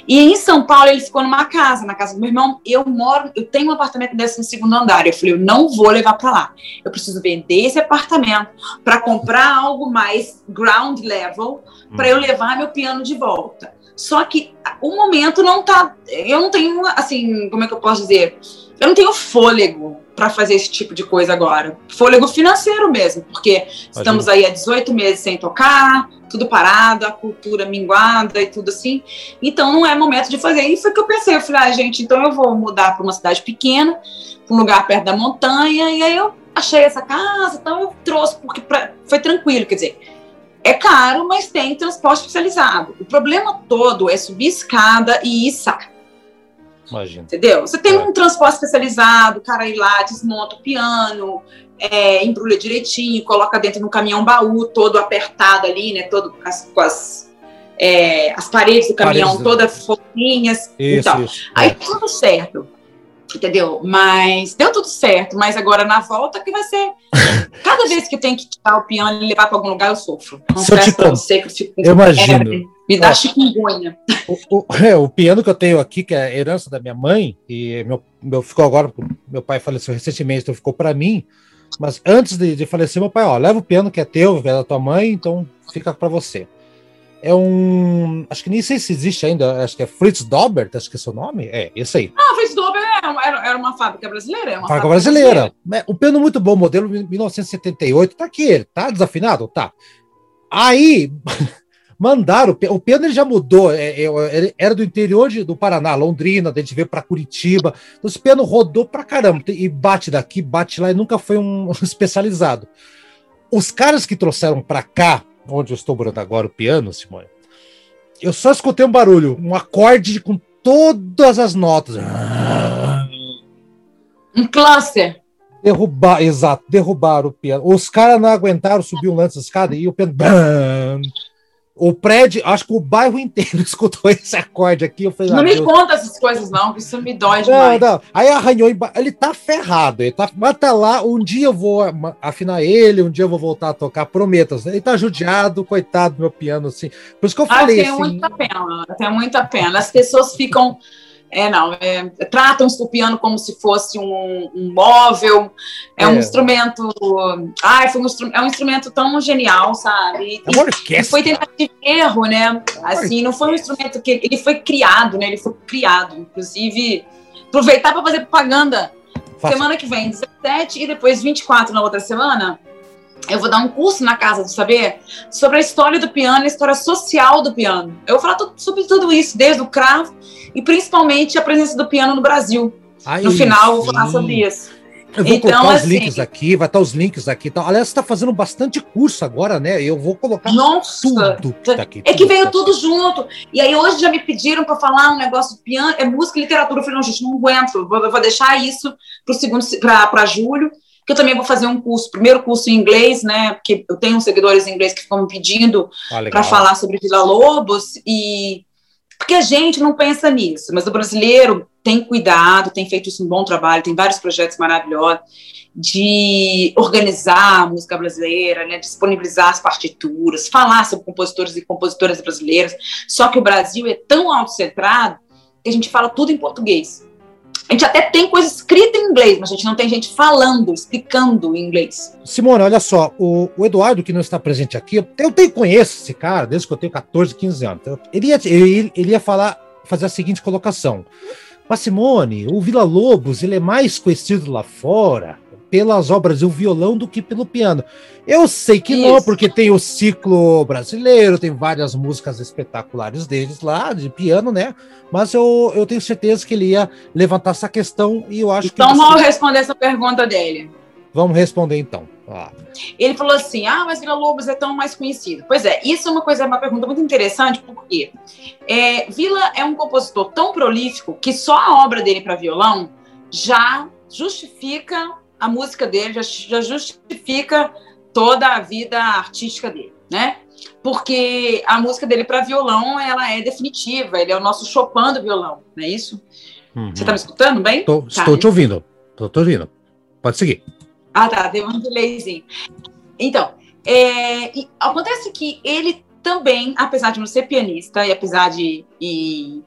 E em São Paulo ele ficou numa casa, na casa do meu irmão. Eu moro, eu tenho um apartamento desse no segundo andar. Eu falei, eu não vou levar para lá. Eu preciso vender esse apartamento para comprar algo mais ground level para eu levar meu piano de volta. Só que o momento não tá. Eu não tenho, assim, como é que eu posso dizer? Eu não tenho fôlego para fazer esse tipo de coisa agora. Fôlego financeiro mesmo, porque estamos aí há 18 meses sem tocar, tudo parado, a cultura minguada e tudo assim. Então não é momento de fazer. E foi que eu pensei, eu falei, ah, gente, então eu vou mudar para uma cidade pequena, para um lugar perto da montanha, e aí eu achei essa casa, então eu trouxe, porque pra, foi tranquilo, quer dizer, é caro, mas tem transporte especializado. O problema todo é subir escada e içar. Imagina. Entendeu? Você tem é. um transporte especializado, o cara ir lá, desmonta o piano, é, embrulha direitinho, coloca dentro de um caminhão baú todo apertado ali, né? Todo as, com as, é, as paredes do caminhão paredes todas fofinhas. Isso, então. Isso. Aí é. tudo certo entendeu? Mas deu tudo certo, mas agora na volta que vai ser. [laughs] Cada vez que tenho que tirar o piano e levar para algum lugar, eu sofro. Confesso você que eu fico. Eu imagino. me dá chikungunya. O, o, é, o, piano que eu tenho aqui, que é herança da minha mãe, e meu, meu ficou agora, meu pai faleceu recentemente, então ficou para mim. Mas antes de, de, falecer, meu pai, ó, leva o piano que é teu, é da tua mãe, então fica para você. É um. Acho que nem sei se existe ainda, acho que é Fritz Dobert, acho que é seu nome. É, esse aí. Ah, Fritz Dobert era, era uma fábrica brasileira. É uma fábrica, brasileira. brasileira. Um piano muito bom, modelo 1978. Tá aqui ele, tá desafinado? Tá. Aí. [laughs] mandaram, o piano ele já mudou, é, é, era do interior de, do Paraná, Londrina, a gente veio para Curitiba, então esse piano rodou pra caramba, e bate daqui, bate lá, e nunca foi um [laughs] especializado. Os caras que trouxeram para cá, onde eu estou morando agora, o piano, Simone, eu só escutei um barulho, um acorde com todas as notas. Um cluster. Derrubar, exato, derrubaram o piano. Os caras não aguentaram subir o lance da escada e o piano. O prédio, acho que o bairro inteiro [laughs] escutou esse acorde aqui. Eu falei, não ah, me Deus. conta essas coisas, não, que isso me dói demais. Não, não. Aí arranhou, ele tá ferrado. Ele tá, mas tá lá, um dia eu vou afinar ele, um dia eu vou voltar a tocar, prometo. Ele tá judiado, coitado do meu piano, assim. Por isso que eu ah, falei. Ah, tem assim, muita pena, tem muita pena. As pessoas ficam é, não, é, tratam o piano como se fosse um, um móvel, é, é, um instrumento. Ai, foi um, é um instrumento tão genial, sabe? É uma orquestra. foi tentativa de erro, né? Assim, não foi um instrumento que. Ele foi criado, né? Ele foi criado. Inclusive, aproveitar para fazer propaganda. Faça. Semana que vem, 17 e depois 24 na outra semana eu vou dar um curso na Casa do Saber sobre a história do piano, a história social do piano. Eu vou falar sobre tudo isso, desde o cravo e principalmente a presença do piano no Brasil. Ai, no final, eu vou falar sobre isso. Eu vou então, colocar assim, os links aqui, vai estar os links aqui. Então, aliás, você está fazendo bastante curso agora, né? Eu vou colocar Nossa, tudo tá aqui. É que veio tudo junto. E aí hoje já me pediram para falar um negócio de piano, é música e literatura. Eu falei, não, gente, não aguento. Vou, vou deixar isso para segundo para julho que eu também vou fazer um curso, primeiro curso em inglês, né? Porque eu tenho seguidores em inglês que ficam me pedindo ah, para falar sobre Vila Lobos e porque a gente não pensa nisso, mas o brasileiro tem cuidado, tem feito isso um bom trabalho, tem vários projetos maravilhosos de organizar a música brasileira, né, disponibilizar as partituras, falar sobre compositores e compositoras brasileiras. Só que o Brasil é tão autocentrado que a gente fala tudo em português. A gente até tem coisa escrita em inglês, mas a gente não tem gente falando, explicando em inglês. Simone, olha só, o, o Eduardo, que não está presente aqui, eu, eu tenho, conheço esse cara desde que eu tenho 14, 15 anos. Então, ele, ia, ele, ele ia falar, fazer a seguinte colocação. Mas, Simone, o Vila Lobos ele é mais conhecido lá fora pelas obras do violão do que pelo piano. Eu sei que Isso. não, porque tem o ciclo brasileiro, tem várias músicas espetaculares deles lá, de piano, né? Mas eu, eu tenho certeza que ele ia levantar essa questão e eu acho então, que. Então vamos responder essa pergunta dele. Vamos responder então. Ah. Ele falou assim: ah, mas Vila Lobos é tão mais conhecido. Pois é, isso é uma coisa, uma pergunta muito interessante, porque é, Vila é um compositor tão prolífico que só a obra dele para violão já justifica a música dele, já, já justifica toda a vida artística dele, né? Porque a música dele para violão, ela é definitiva, ele é o nosso Chopin do violão, não é isso? Uhum. Você está me escutando bem? Tô, tá. Estou te ouvindo, estou te ouvindo. Pode seguir. Ah, tá, deu um delayzinho. Então, é, acontece que ele também, apesar de não ser pianista e apesar de e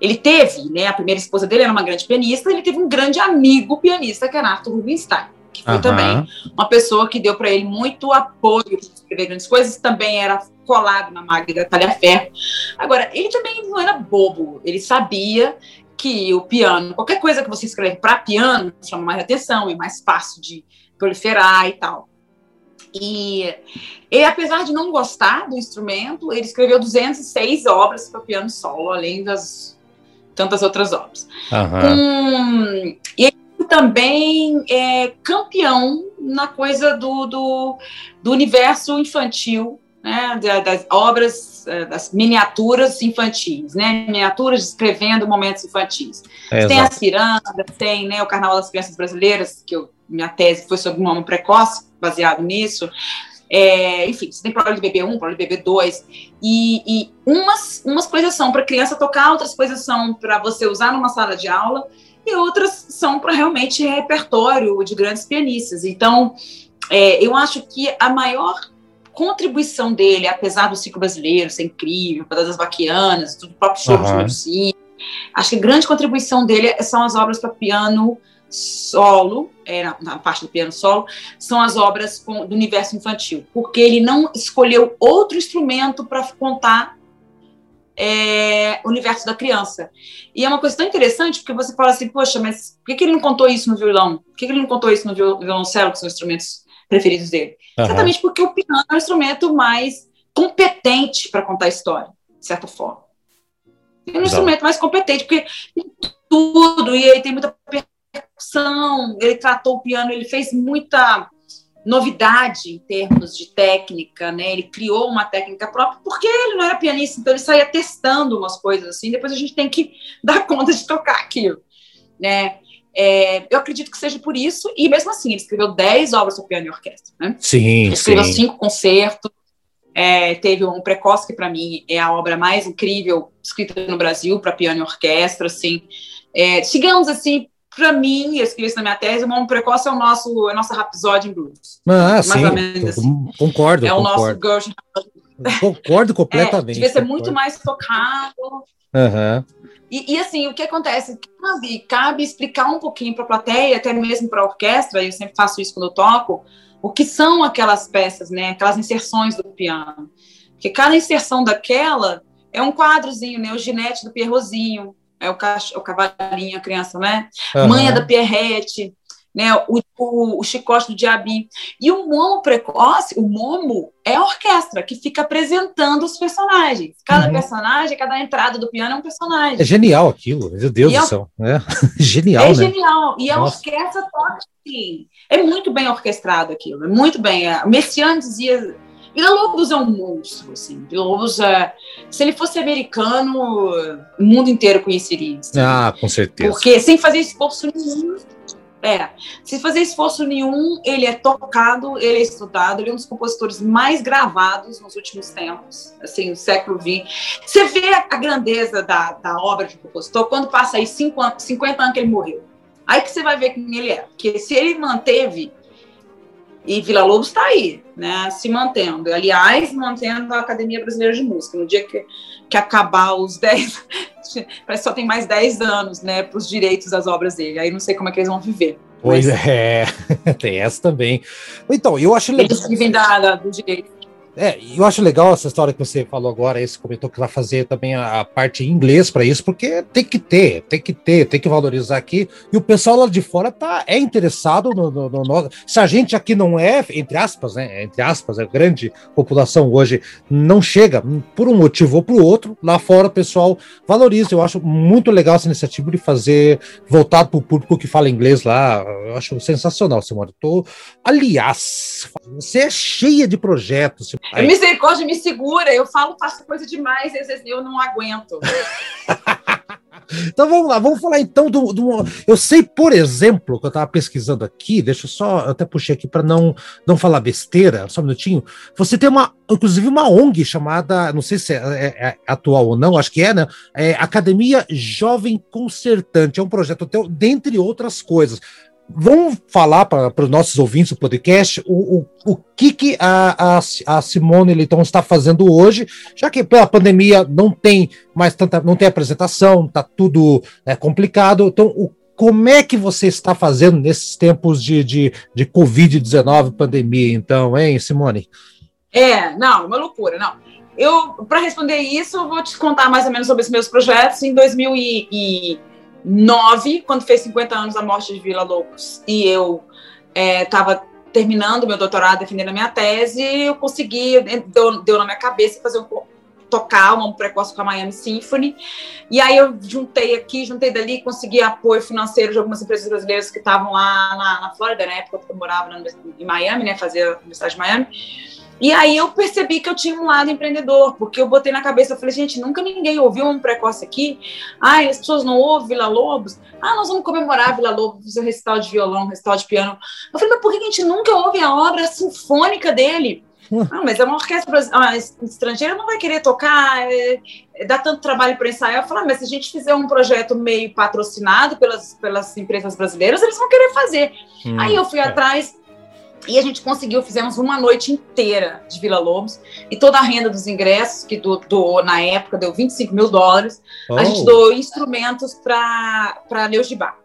ele teve, né, a primeira esposa dele era uma grande pianista, ele teve um grande amigo pianista, que era Arthur Rubinstein, que foi uhum. também uma pessoa que deu para ele muito apoio para escrever grandes coisas, também era colado na Magda Talhaferro. Agora, ele também não era bobo, ele sabia que o piano, qualquer coisa que você escreve para piano, chama mais atenção, é mais fácil de proliferar e tal. E ele, apesar de não gostar do instrumento, ele escreveu 206 obras para piano solo, além das tantas outras obras. Uhum. e ele também é campeão na coisa do, do, do universo infantil, né, das obras, é, das miniaturas infantis, né, miniaturas descrevendo momentos infantis. É, tem a Ciranda, tem né, o Carnaval das Crianças Brasileiras, que eu, minha tese foi sobre um homem precoce, baseado nisso. É, enfim, você tem prova de bebê 1, prova de bebê 2, e, e umas, umas coisas são para criança tocar, outras coisas são para você usar numa sala de aula, e outras são para realmente repertório de grandes pianistas. Então, é, eu acho que a maior contribuição dele, apesar do ciclo brasileiro ser incrível, das vaquianas, do próprio show uhum. de acho que a grande contribuição dele são as obras para piano solo, é, na, na, parte do piano solo, são as obras com, do universo infantil, porque ele não escolheu outro instrumento para contar é, o universo da criança. E é uma coisa tão interessante, porque você fala assim, poxa, mas por que, que ele não contou isso no violão? Por que, que ele não contou isso no violoncelo, que são instrumentos preferidos dele? Uhum. Exatamente porque o piano é o instrumento mais competente para contar a história, de certa forma. É um instrumento mais competente, porque tudo, e aí tem muita percussão, ele tratou o piano, ele fez muita novidade em termos de técnica, né? Ele criou uma técnica própria, porque ele não era pianista, então ele saía testando umas coisas assim, depois a gente tem que [laughs] dar conta de tocar aquilo, né? É, eu acredito que seja por isso, e mesmo assim, ele escreveu 10 obras para piano e orquestra, né? Sim, ele escreveu sim. cinco concertos, é, teve um Precoce, que para mim é a obra mais incrível escrita no Brasil para piano e orquestra, assim. É, digamos assim, para mim, eu escrevi isso na minha tese, o Momo Precoce é o nosso, é a nossa Rhapsody em Blues. Ah, Mais sim, ou menos assim. concordo. É concordo. o nosso Gershwin. Concordo [laughs] completamente. É, devia ser muito mais tocado. Uhum. E, e, assim, o que acontece? Cabe, cabe explicar um pouquinho para a plateia, até mesmo para a orquestra, eu sempre faço isso quando eu toco, o que são aquelas peças, né? Aquelas inserções do piano. Porque cada inserção daquela é um quadrozinho, né? O ginete do Pierrozinho, é o, cach... o cavalinho, a criança, né? Uhum. Manha da Pierrette, né? O, o, o, chicote do diabinho. E o momo precoce, o momo é a orquestra que fica apresentando os personagens. Cada uhum. personagem, cada entrada do piano é um personagem. É genial aquilo, meu Deus e do céu. É [laughs] genial, É né? genial. E a orquestra toca assim. É muito bem orquestrado aquilo, é muito bem. O Messiaen dizia Vila Lobos é um monstro, assim. Vila Lobos é. Se ele fosse americano, o mundo inteiro conheceria. Assim. Ah, com certeza. Porque sem fazer esforço nenhum. É, sem fazer esforço nenhum, ele é tocado, ele é estudado, ele é um dos compositores mais gravados nos últimos tempos, assim, no século XX. Você vê a grandeza da, da obra de um compositor quando passa aí cinco anos, 50 anos que ele morreu. Aí que você vai ver quem ele é. Porque se ele manteve e Vila Lobos está aí, né, se mantendo. Aliás, mantendo a Academia Brasileira de Música. No dia que, que acabar os [laughs] 10, parece que só tem mais 10 anos, né, para os direitos das obras dele. Aí não sei como é que eles vão viver. Pois Mas... é, [laughs] tem essa também. Então, eu acho legal. Eles vivem da, da, do direito. É, eu acho legal essa história que você falou agora, esse comentou que vai fazer também a, a parte em inglês para isso, porque tem que ter, tem que ter, tem que valorizar aqui. E o pessoal lá de fora tá, é interessado no, no, no, no Se a gente aqui não é, entre aspas, né? Entre aspas, a grande população hoje não chega, por um motivo ou por outro, lá fora o pessoal valoriza. Eu acho muito legal essa iniciativa de fazer voltado para o público que fala inglês lá. Eu acho sensacional, Simone. Tô, aliás, você é cheia de projetos. Aí. Misericórdia me segura, eu falo, faço coisa demais, às vezes eu não aguento. Então vamos lá, vamos falar então do, do, Eu sei, por exemplo, que eu estava pesquisando aqui, deixa eu só, eu até puxei aqui para não, não falar besteira, só um minutinho. Você tem uma, inclusive, uma ONG chamada, não sei se é, é, é atual ou não, acho que é, né? É Academia Jovem Concertante. É um projeto teu, dentre outras coisas. Vamos falar para os nossos ouvintes do podcast o, o, o que, que a, a, a Simone Liton está fazendo hoje, já que pela pandemia não tem mais tanta, não tem apresentação, está tudo é, complicado. Então, o, como é que você está fazendo nesses tempos de, de, de Covid-19, pandemia, então, hein, Simone? É, não, uma loucura, não. Eu, para responder isso, vou te contar mais ou menos sobre os meus projetos. Em 2009, quando fez 50 anos a morte de Vila Lobos, e eu estava é, terminando meu doutorado, defendendo a minha tese, eu consegui, deu, deu na minha cabeça fazer um tocar um precoce com a Miami Symphony. E aí eu juntei aqui, juntei dali, consegui apoio financeiro de algumas empresas brasileiras que estavam lá na, na Flórida, na época que eu morava na, em Miami, né, fazia a Universidade de Miami. E aí eu percebi que eu tinha um lado empreendedor, porque eu botei na cabeça, eu falei, gente, nunca ninguém ouviu um precoce aqui. Ah, as pessoas não ouvem Vila Lobos. Ah, nós vamos comemorar Vila Lobos, um recital de violão, recital de piano. Eu falei, mas por que a gente nunca ouve a obra sinfônica dele? Ah, mas é uma orquestra uma estrangeira não vai querer tocar, é, é, dá tanto trabalho para ensaiar. Eu falei, ah, mas se a gente fizer um projeto meio patrocinado pelas, pelas empresas brasileiras, eles vão querer fazer. Hum, Aí eu fui é. atrás e a gente conseguiu, fizemos uma noite inteira de Vila Lobos e toda a renda dos ingressos, que doou na época, deu 25 mil dólares, oh. a gente oh. doou instrumentos para Neus de Bar,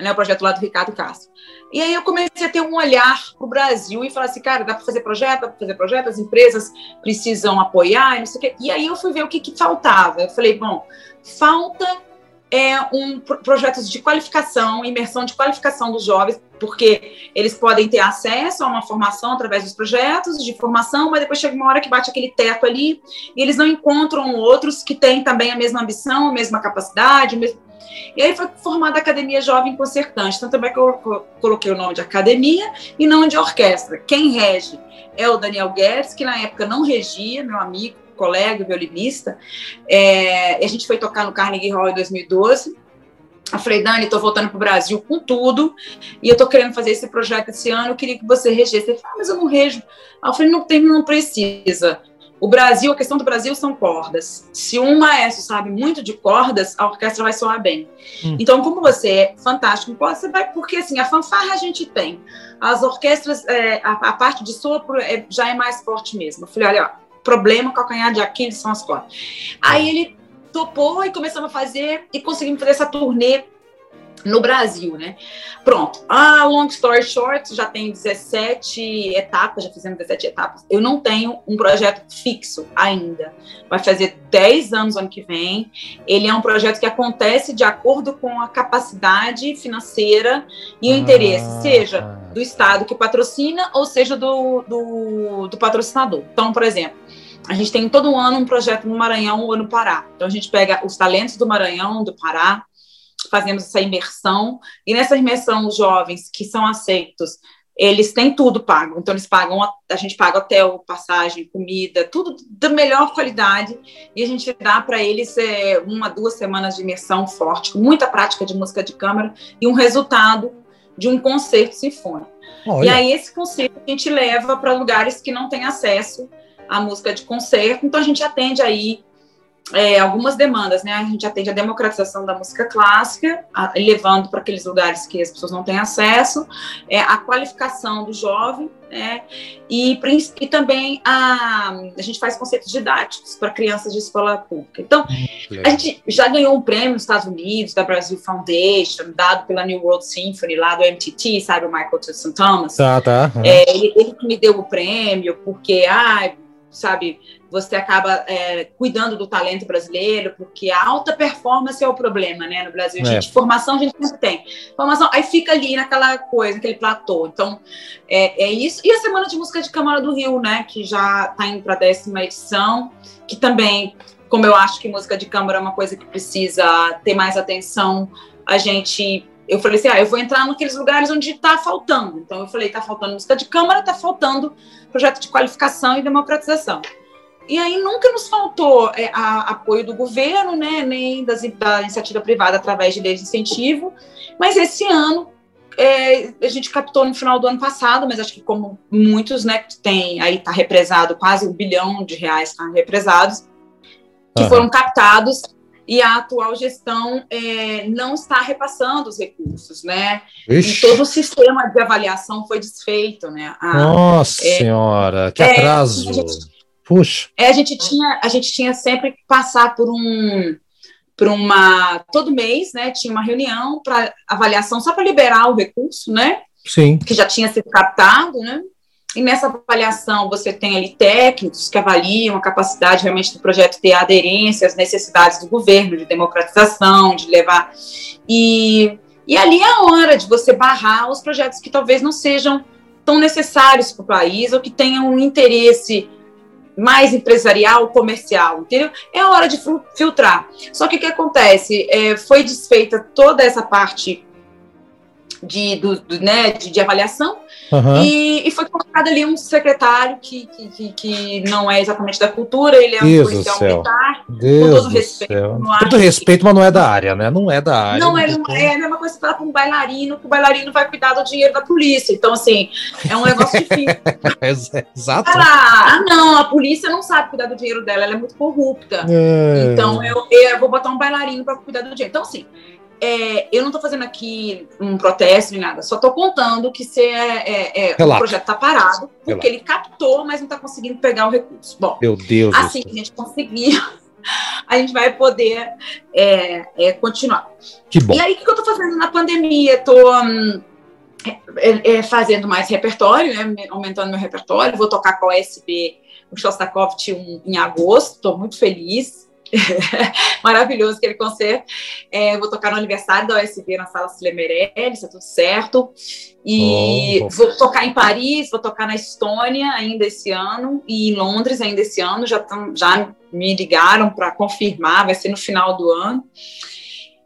né, o projeto lá do Ricardo Castro. E aí eu comecei a ter um olhar para o Brasil e falar assim, cara, dá para fazer projeto, dá para fazer projeto, as empresas precisam apoiar, não sei o quê. E aí eu fui ver o que, que faltava. Eu falei, bom, falta é, um projetos de qualificação, imersão de qualificação dos jovens, porque eles podem ter acesso a uma formação através dos projetos de formação, mas depois chega uma hora que bate aquele teto ali e eles não encontram outros que têm também a mesma ambição, a mesma capacidade, mesmo e aí foi formada a Academia Jovem Concertante. Então também que eu coloquei o nome de academia e não de orquestra. Quem rege é o Daniel Guedes, que na época não regia, meu amigo, colega, violinista. É, a gente foi tocar no Carnegie Hall em 2012. Eu falei, Dani, estou voltando para o Brasil com tudo e eu estou querendo fazer esse projeto esse ano. Eu queria que você regesse. Ele falou, ah, mas eu não rejo. Aí eu falei, não tem, não precisa. O Brasil, a questão do Brasil são cordas. Se um maestro sabe muito de cordas, a orquestra vai soar bem. Hum. Então, como você é fantástico em cordas, você vai, porque assim, a fanfarra a gente tem. As orquestras, é, a, a, parte de sopro é, já é mais forte mesmo. Eu falei, olha, ó, problema, calcanhar de Aquiles são as cordas. Aí ele topou e começamos a fazer e conseguimos fazer essa turnê no Brasil, né? Pronto. Ah, long story short, já tem 17 etapas, já fizemos 17 etapas. Eu não tenho um projeto fixo ainda. Vai fazer 10 anos ano que vem. Ele é um projeto que acontece de acordo com a capacidade financeira e o ah, interesse, seja do Estado que patrocina ou seja do, do, do patrocinador. Então, por exemplo, a gente tem todo ano um projeto no Maranhão ou no Pará. Então, a gente pega os talentos do Maranhão, do Pará, fazemos essa imersão, e nessa imersão, os jovens que são aceitos, eles têm tudo pago, então eles pagam, a gente paga hotel, passagem, comida, tudo da melhor qualidade, e a gente dá para eles é, uma, duas semanas de imersão forte, com muita prática de música de câmara, e um resultado de um concerto sinfônico. Olha. E aí esse concerto a gente leva para lugares que não têm acesso à música de concerto, então a gente atende aí é, algumas demandas, né? A gente atende a democratização da música clássica, a, levando para aqueles lugares que as pessoas não têm acesso, é, a qualificação do jovem, né? E, e também a, a gente faz conceitos didáticos para crianças de escola pública. Então, a gente já ganhou um prêmio nos Estados Unidos, da Brasil Foundation, dado pela New World Symphony, lá do MTT, sabe, o Michael Tusson Thomas. Tá, tá. Uhum. É, ele, ele me deu o prêmio, porque, ah, sabe, você acaba é, cuidando do talento brasileiro, porque a alta performance é o problema, né, no Brasil. É. Gente, formação a gente sempre tem. Formação, aí fica ali naquela coisa, naquele platô. Então, é, é isso. E a Semana de Música de Câmara do Rio, né, que já está indo para a décima edição, que também, como eu acho que música de câmara é uma coisa que precisa ter mais atenção, a gente eu falei assim, ah, eu vou entrar naqueles lugares onde está faltando. Então eu falei, está faltando música de câmara, está faltando projeto de qualificação e democratização. E aí nunca nos faltou é, a, apoio do governo, né, nem das, da iniciativa privada através de leis de incentivo, mas esse ano é, a gente captou no final do ano passado, mas acho que como muitos, né, tem aí está represado quase um bilhão de reais tá, represados, que uhum. foram captados e a atual gestão é, não está repassando os recursos, né? Ixi. E todo o sistema de avaliação foi desfeito, né? A, Nossa é, senhora, que é, atraso! Gente, Puxa. É, a gente tinha, a gente tinha sempre que passar por um, por uma todo mês, né? Tinha uma reunião para avaliação só para liberar o recurso, né? Sim. Que já tinha sido captado, né? E nessa avaliação você tem ali técnicos que avaliam a capacidade realmente do projeto ter aderência às necessidades do governo, de democratização, de levar. E, e ali é a hora de você barrar os projetos que talvez não sejam tão necessários para o país ou que tenham um interesse mais empresarial, comercial, entendeu? É a hora de filtrar. Só que o que acontece? É, foi desfeita toda essa parte de, do, do né, de, de avaliação, uhum. e, e, foi colocado ali um secretário que, que, que, não é exatamente da cultura, ele é um Deus policial militar, Deus com todo respeito. Todo respeito, mas não é da área, né? Não é da área. Não, é, não é a mesma coisa que falar para um bailarino, que o bailarino vai cuidar do dinheiro da polícia. Então, assim, é um negócio difícil. [laughs] Exato. Ah, não, a polícia não sabe cuidar do dinheiro dela, ela é muito corrupta. É... Então, eu, eu vou botar um bailarino para cuidar do dinheiro. Então, assim, é, eu não estou fazendo aqui um protesto nem nada, só estou contando que é, é, é o projeto está parado, porque Relato. ele captou, mas não está conseguindo pegar o recurso. Bom, Meu Deus assim que a gente conseguir, [laughs] a gente vai poder é, é, continuar. Que bom. E aí, o que eu estou fazendo na pandemia? Estou hum, fazendo mais repertório, né, aumentando meu repertório, vou tocar com a OSB o Shostakovich um, em agosto, estou muito feliz. [laughs] maravilhoso aquele concerto. É, vou tocar no aniversário da USB na Sala Silemerelli, está tudo certo. E oh. vou tocar em Paris, vou tocar na Estônia ainda esse ano, e em Londres ainda esse ano. Já, tam, já me ligaram para confirmar, vai ser no final do ano.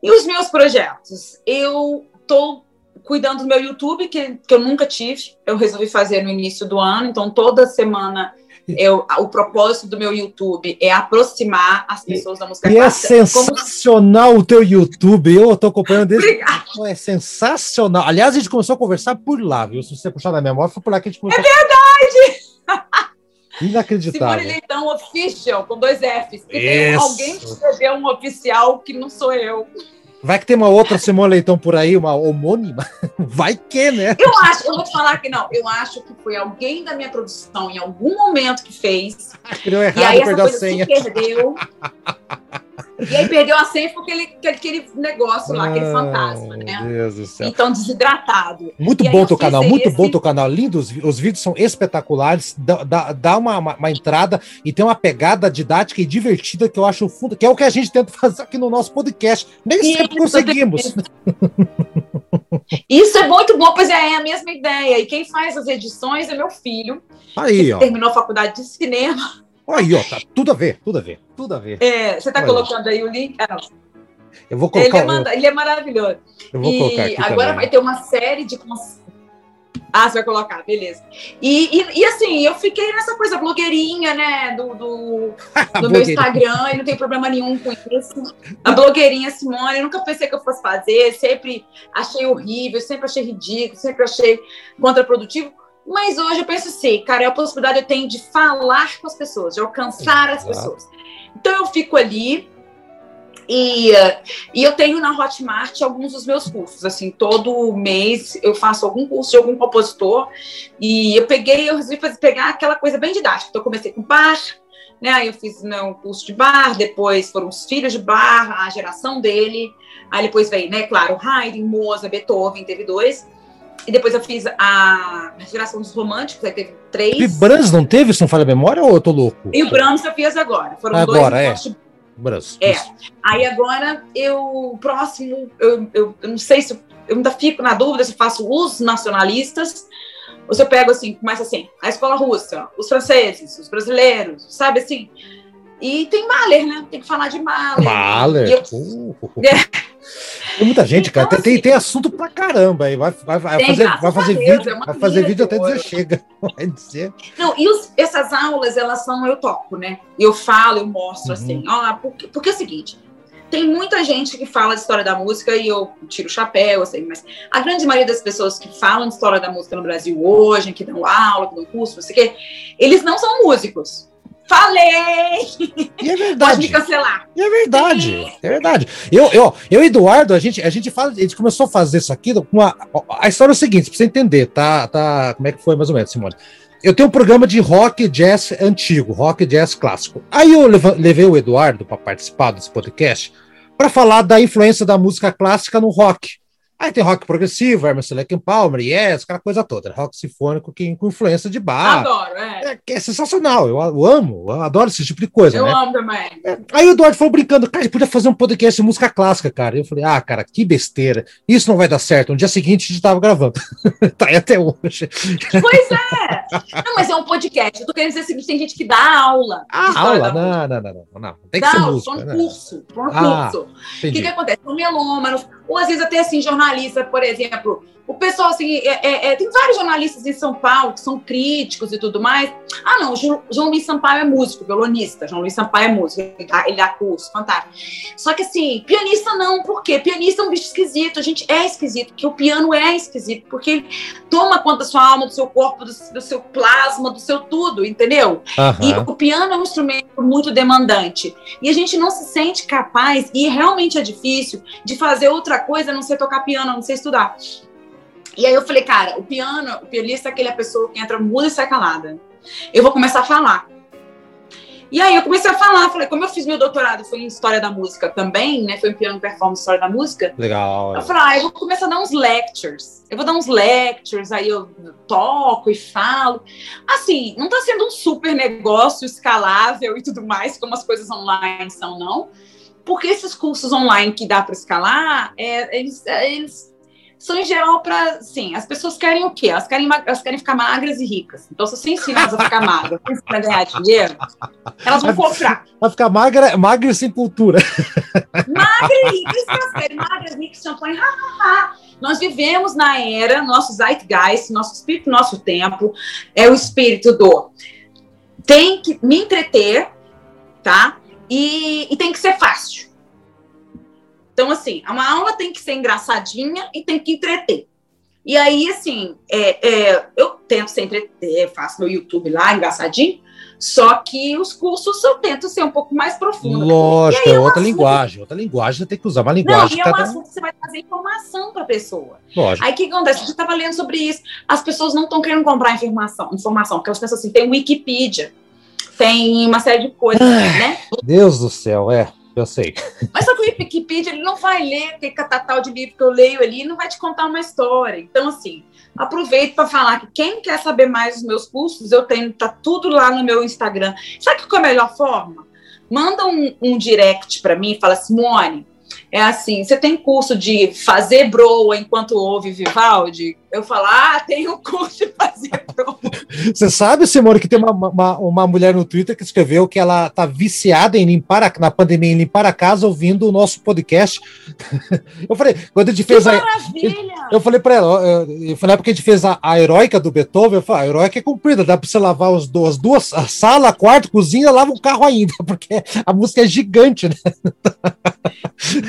E os meus projetos? Eu estou cuidando do meu YouTube, que, que eu nunca tive, eu resolvi fazer no início do ano, então toda semana eu, o propósito do meu YouTube é aproximar as pessoas da música e é clássica. é sensacional como... o teu YouTube, eu estou acompanhando desde... Obrigada. É sensacional. Aliás, a gente começou a conversar por lá, viu? Se você puxar na memória, foi por lá que a gente começou. É verdade! [laughs] Inacreditável. Simone Leitão Official, com dois Fs. Porque tem alguém que escreveu um oficial que não sou eu. Vai que tem uma outra Simone Leitão por aí, uma homônima. [laughs] Vai que, né? Eu acho, eu vou te falar que não. Eu acho que foi alguém da minha produção em algum momento que fez. Criou errado, e aí essa coisa a senha. se perdeu. [laughs] E aí perdeu a senha porque ele, aquele negócio lá, aquele fantasma, né? Deus do céu. Então, desidratado. Muito e bom teu canal, muito esse... bom teu canal. Lindo, os, os vídeos são espetaculares, dá, dá, dá uma, uma, uma, entrada e tem uma pegada didática e divertida que eu acho fundo, que é o que a gente tenta [laughs] fazer aqui no nosso podcast. Nem sempre conseguimos. [laughs] Isso é muito bom, pois é, é a mesma ideia. E quem faz as edições é meu filho, Aí, que ó. terminou a faculdade de cinema. Aí, ó, tá tudo a ver, tudo a ver, tudo a ver. É, você tá Olha. colocando aí o link? Ah, eu vou colocar. Ele é, manda... ele é maravilhoso. Eu vou e colocar aqui agora também. vai ter uma série de. Ah, você vai colocar, beleza. E, e, e, assim, eu fiquei nessa coisa blogueirinha, né, do, do, [laughs] do meu Instagram, e não tem problema nenhum com isso. A blogueirinha Simone, eu nunca pensei que eu fosse fazer, sempre achei horrível, sempre achei ridículo, sempre achei contraprodutivo. Mas hoje eu penso assim, cara, é a possibilidade eu tenho de falar com as pessoas, de alcançar as pessoas. Então eu fico ali e, e eu tenho na Hotmart alguns dos meus cursos. Assim, todo mês eu faço algum curso de algum compositor. E eu peguei, eu resolvi fazer, pegar aquela coisa bem didática. Então eu comecei com bar, né? Aí eu fiz né, um curso de bar, depois foram os filhos de bar, a geração dele. Aí depois veio, né, claro, Haydn, Mozart, Beethoven, teve dois. E depois eu fiz a geração dos românticos, aí teve três. E Brahms não teve, se não falha a memória, ou eu tô louco? E o Brahms eu fiz agora. Foram agora, dois é. Brahms. É. Aí agora eu, próximo, eu, eu, eu, não sei se eu ainda fico na dúvida se faço os nacionalistas, ou se eu pego assim, começa assim, a escola russa, os franceses, os brasileiros, sabe assim? E tem Mahler, né? Tem que falar de Mahler. Mahler. Eu... Uh. [laughs] Tem muita gente, então, cara. Tem, assim, tem assunto pra caramba aí. Vai, vai, vai fazer, vai fazer Deus, vídeo, é vai fazer vídeo até dizer chega. [laughs] Vai dizer. Não, e os, essas aulas, elas são, eu toco, né? Eu falo, eu mostro, uhum. assim. Ó, porque, porque é o seguinte. Tem muita gente que fala de história da música e eu tiro o chapéu, assim, mas a grande maioria das pessoas que falam de história da música no Brasil hoje, que dão aula, que dão curso, não sei o quê, eles não são músicos. Falei! E é verdade. Pode me cancelar. E é verdade. É verdade. Eu, eu, eu e Eduardo, a gente, a gente fala, a gente começou a fazer isso aqui com uma. A história é o seguinte, pra você entender, tá? tá como é que foi mais ou menos, Simone? Eu tenho um programa de rock jazz antigo, rock jazz clássico. Aí eu levei o Eduardo para participar desse podcast para falar da influência da música clássica no rock. Aí tem rock progressivo, Lake Palmer, Yes, aquela coisa toda. Rock sinfônico que, com influência de bar. Adoro, é. É, é sensacional, eu, eu, amo, eu adoro esse tipo de coisa. Eu né? amo também. É, aí o Eduardo falou brincando, cara, podia fazer um podcast de música clássica, cara. Eu falei, ah, cara, que besteira. Isso não vai dar certo. No dia seguinte a gente tava gravando. [laughs] tá aí até hoje. Pois é. Não, mas é um podcast. Eu tô querendo dizer o seguinte: tem gente que dá aula. Ah, aula? Não, não, não, não, não. Tem que dá ser aula, música. Só um né? curso. Um ah, curso. O que, que acontece? São melômanos ou às vezes até assim, jornalista, por exemplo. O pessoal, assim, é, é, é, tem vários jornalistas em São Paulo que são críticos e tudo mais. Ah, não, João, João Luiz Sampaio é músico, violonista. João Luiz Sampaio é músico, ele dá, ele dá curso, fantástico. Só que assim, pianista não, por quê? Pianista é um bicho esquisito, a gente é esquisito, porque o piano é esquisito, porque ele toma conta da sua alma, do seu corpo, do, do seu plasma, do seu tudo, entendeu? Uhum. E o piano é um instrumento muito demandante. E a gente não se sente capaz, e realmente é difícil, de fazer outra coisa a não ser tocar piano, a não ser estudar. E aí eu falei, cara, o piano, o pianista é aquela pessoa que entra muda e sai calada. Eu vou começar a falar. E aí eu comecei a falar, falei, como eu fiz meu doutorado foi em História da Música também, né? Foi em Piano Performance História da Música. Legal. Eu falei, ah, eu vou começar a dar uns lectures. Eu vou dar uns lectures, aí eu toco e falo. Assim, não tá sendo um super negócio escalável e tudo mais, como as coisas online são, não. Porque esses cursos online que dá para escalar, é, eles, eles são em geral para, sim, as pessoas querem o quê? Elas querem, elas querem ficar magras e ricas. Então, se você ensina elas a ficar magras para ganhar dinheiro, elas vão comprar. Vai ficar magra, magra e sem cultura. Magra e rica, magra, rica, champanhe, ha, ha, ha. Nós vivemos na era, nosso zeitgeist, nosso espírito, nosso tempo, é o espírito do tem que me entreter, tá? E, e tem que ser fácil. Então, assim, uma aula tem que ser engraçadinha e tem que entreter. E aí, assim, é, é, eu tento ser entreter, faço meu YouTube lá, engraçadinho, só que os cursos eu tento ser um pouco mais profundo. Lógico, é, é outra assunto... linguagem. Outra linguagem, você tem que usar uma linguagem. Não, e é um cada... assunto que você vai trazer informação para a pessoa. Lógico. Aí o que acontece? Eu estava lendo sobre isso. As pessoas não estão querendo comprar informação, informação, porque elas pensam assim, tem Wikipedia, tem uma série de coisas, Ai, né? Deus do céu, é eu sei. Mas só que o Wikipedia ele não vai ler aquele catatal de livro que eu leio ali, não vai te contar uma história. Então, assim, aproveito para falar que quem quer saber mais dos meus cursos, eu tenho, tá tudo lá no meu Instagram. Sabe qual é a melhor forma? Manda um, um direct para mim e fala, Simone, é assim, você tem curso de fazer broa enquanto ouve Vivaldi? Eu falo, ah, tem um curso de fazer. [laughs] Você sabe, Simone, que tem uma, uma, uma, mulher no Twitter que escreveu que ela tá viciada em limpar, a, na pandemia, em limpar a casa ouvindo o nosso podcast. [laughs] Eu falei, quando a gente fez que a... Maravilha! Eu falei para ela, eu, foi na época que a gente fez a, a heróica do Beethoven, eu falei, ah, a heróica é comprida, dá para você lavar as duas, duas, a sala, quarto, cozinha, lava um carro ainda, [laughs] porque a música é gigante, né?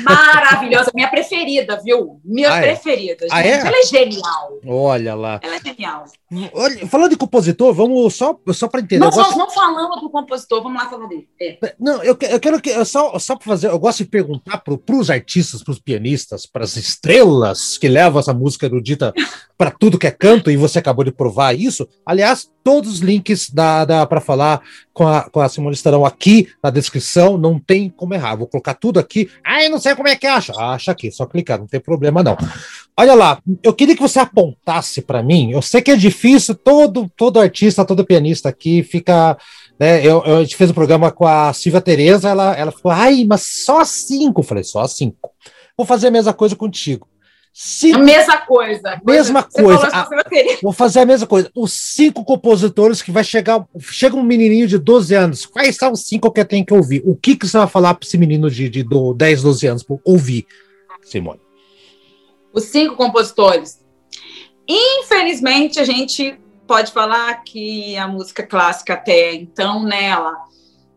Maravilhosa, minha preferida, viu? Minha ah, preferida. Ah, é? Ela é genial. Olha lá. Ela é genial. Olha, falando de compositor, vamos só, só para entender. Nós, gosto... não falamos do compositor, vamos lá falar dele. É. Não, eu, eu quero que, só, só para fazer, eu gosto de perguntar para os artistas, para os pianistas, para as estrelas que levam essa música erudita [laughs] para tudo que é canto, e você acabou de provar isso. Aliás, todos os links da, da para falar com a, com a Simone estarão aqui na descrição, não tem como errar. Vou colocar tudo aqui. Ah, eu não sei como é que acha. Acha aqui, só clicar, não tem problema não. Olha lá, eu queria que você apontasse para mim. Eu sei que é difícil, todo, todo artista, todo pianista aqui fica. Né, eu, eu, a gente fez um programa com a Silvia Tereza, ela, ela falou, ai, mas só cinco. Eu falei, só cinco. Vou fazer a mesma coisa contigo. Cinco, a mesma coisa. Mesma coisa. A, vou fazer a mesma coisa. Os cinco compositores que vai chegar. Chega um menininho de 12 anos. Quais são os cinco que eu tenho que ouvir? O que, que você vai falar para esse menino de, de 10, 12 anos para ouvir, Simone? Os cinco compositores. Infelizmente, a gente pode falar que a música clássica até então, né, ela,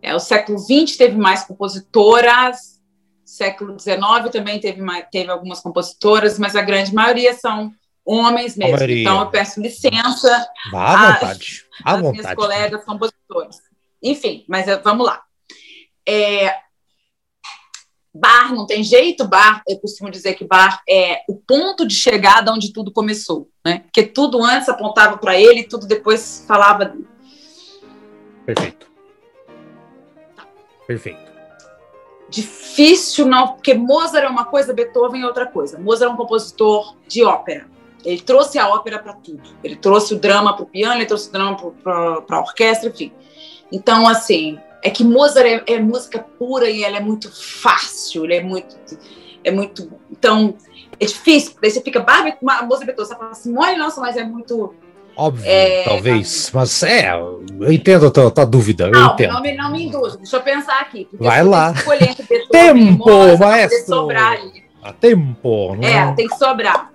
é, o século XX teve mais compositoras, século XIX também teve, teve algumas compositoras, mas a grande maioria são homens mesmo. Então eu peço licença à vontade. às minhas colegas compositores. enfim, mas eh, vamos lá. É, bar não tem jeito, bar, eu costumo dizer que bar é o ponto de chegada onde tudo começou, né? Porque tudo antes apontava para ele, tudo depois falava. Perfeito. Perfeito. Difícil não, porque Mozart é uma coisa, Beethoven é outra coisa. Mozart é um compositor de ópera. Ele trouxe a ópera para tudo. Ele trouxe o drama para o piano, ele trouxe o drama para a orquestra, enfim. Então, assim, é que Mozart é, é, música pura e ela é muito fácil, ele é muito. É muito. Então, é difícil. Daí você fica, Barbie, Mozart Beethoven, você fala assim, olha, nossa, mas é muito. Óbvio, é, talvez. Mas é, eu entendo a tua, tua dúvida. Não, eu entendo. Não, me, não me induz. Deixa eu pensar aqui. Vai lá. tempo, Mozart, maestro. Sobrar ali. A tempo. Não? É, tem que sobrar.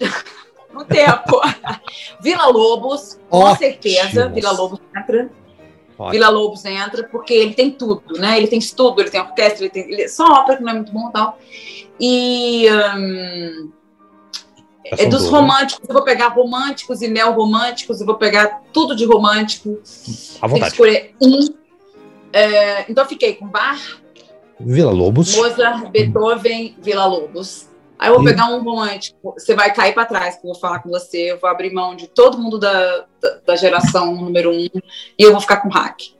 [laughs] no tempo. [laughs] Vila Lobos, com certeza. Vila Lobos entra. Ótimo. Vila Lobos entra, porque ele tem tudo, né? Ele tem estudo, ele tem orquestra, ele tem. Ele, só ópera que não é muito bom e tal. E. Um, é dos românticos, eu vou pegar românticos e neo-românticos, eu vou pegar tudo de romântico. À vontade. escolher um. É, então, fiquei com Bar, Vila Lobos, Mozart, Beethoven, Vila Lobos. Aí eu vou pegar um romântico, você vai cair para trás, que eu vou falar com você, eu vou abrir mão de todo mundo da, da, da geração número um e eu vou ficar com hack.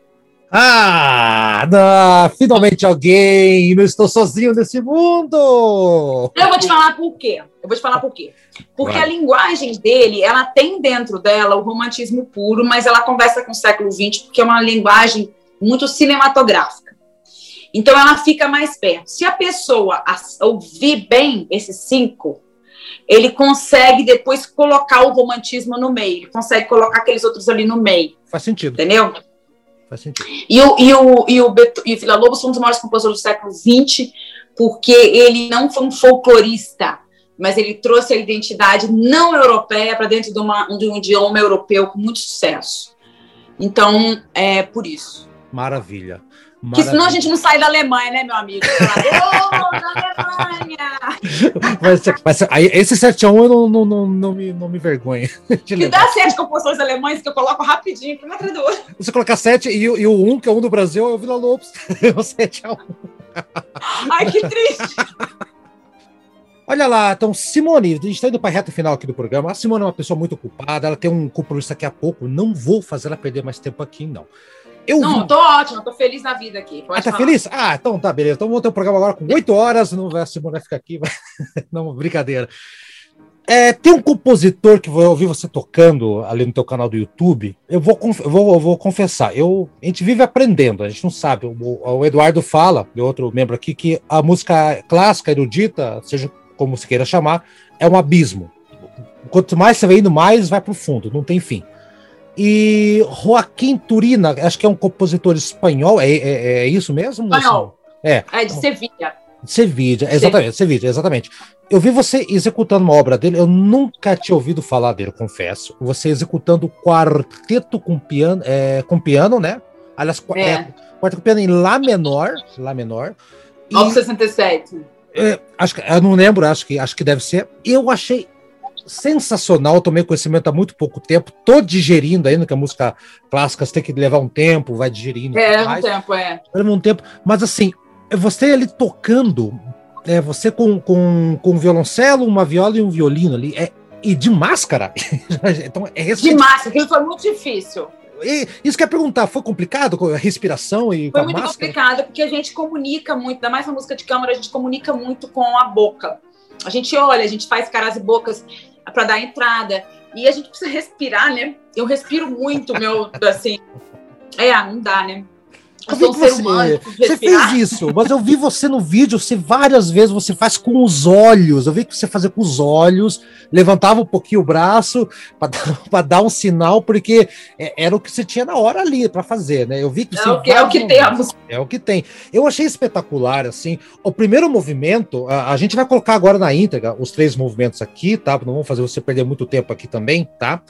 Ah, não, finalmente alguém, não estou sozinho nesse mundo. Eu vou te falar por quê. Eu vou te falar por quê. Porque vai. a linguagem dele, ela tem dentro dela o romantismo puro, mas ela conversa com o século XX porque é uma linguagem muito cinematográfica. Então ela fica mais perto. Se a pessoa ouvir bem esses cinco, ele consegue depois colocar o romantismo no meio, ele consegue colocar aqueles outros ali no meio. Faz sentido. Entendeu? Faz sentido. E o, e o, e o, Beto, e o Vila Lobos foi um dos maiores compositores do século XX, porque ele não foi um folclorista, mas ele trouxe a identidade não europeia para dentro de, uma, de um idioma europeu com muito sucesso. Então, é por isso. Maravilha. Porque senão a gente não sai da Alemanha, né, meu amigo? Fala, da Alemanha! [laughs] mas, mas aí, esse 7 x 1 eu não, não, não, não, me, não me vergonha. [laughs] Que dá sete composições alemães que eu coloco rapidinho, como é que Você colocar 7 e, e o 1, um, que é o 1 do Brasil, é o Vila Lobos. [laughs] É o 7 x 1. Ai, que triste! Olha lá, então, Simone, a gente está indo para a reta final aqui do programa. A Simone é uma pessoa muito ocupada, ela tem um compromisso daqui a pouco. Não vou fazer ela perder mais tempo aqui, não. Eu não, vi... tô ótima, tô feliz na vida aqui. Pode ah, tá falar. feliz? Ah, então tá, beleza. Então vamos ter um programa agora com oito horas. Não vai, a Simone vai ficar aqui. Vai... [laughs] não, brincadeira. É, tem um compositor que eu ouvi você tocando ali no teu canal do YouTube. Eu vou, eu vou, eu vou confessar, eu, a gente vive aprendendo, a gente não sabe. O, o Eduardo fala, de outro membro aqui, que a música clássica, erudita, seja como se queira chamar, é um abismo. Quanto mais você vai indo, mais vai para o fundo, não tem fim. E Joaquim Turina, acho que é um compositor espanhol, é, é, é isso mesmo? Espanhol. É. É de Sevilha. Sevilha, exatamente, Sevilha, exatamente. Eu vi você executando uma obra dele, eu nunca tinha ouvido falar dele, confesso. Você executando quarteto com piano, é, com piano, né? Aliás, é. É, quarteto com piano em Lá menor, Lá menor. E, 67. É, acho que, eu não lembro, acho que, acho que deve ser. Eu achei sensacional, tomei conhecimento há muito pouco tempo, tô digerindo ainda, que a música clássica tem que levar um tempo, vai digerindo. É, um tempo, é. Leva um tempo, mas assim, você ali tocando, é, você com, com, com um violoncelo, uma viola e um violino ali, é, e de máscara. [laughs] então, é de máscara, aquilo foi muito difícil. E, isso quer perguntar, foi complicado com a respiração e Foi muito máscara? complicado, porque a gente comunica muito, ainda mais na música de câmara, a gente comunica muito com a boca. A gente olha, a gente faz caras e bocas para dar entrada. E a gente precisa respirar, né? Eu respiro muito, meu, assim. É, não dá, né? Eu vi um você, humano, você fez isso, mas eu vi você no vídeo, você várias vezes você faz com os olhos. Eu vi que você fazia com os olhos, levantava um pouquinho o braço para [laughs] dar um sinal, porque é, era o que você tinha na hora ali para fazer, né? Eu vi que é, o que, é o que temos. É o que tem. Eu achei espetacular, assim. O primeiro movimento, a, a gente vai colocar agora na íntegra os três movimentos aqui, tá? Não vamos fazer você perder muito tempo aqui também, tá?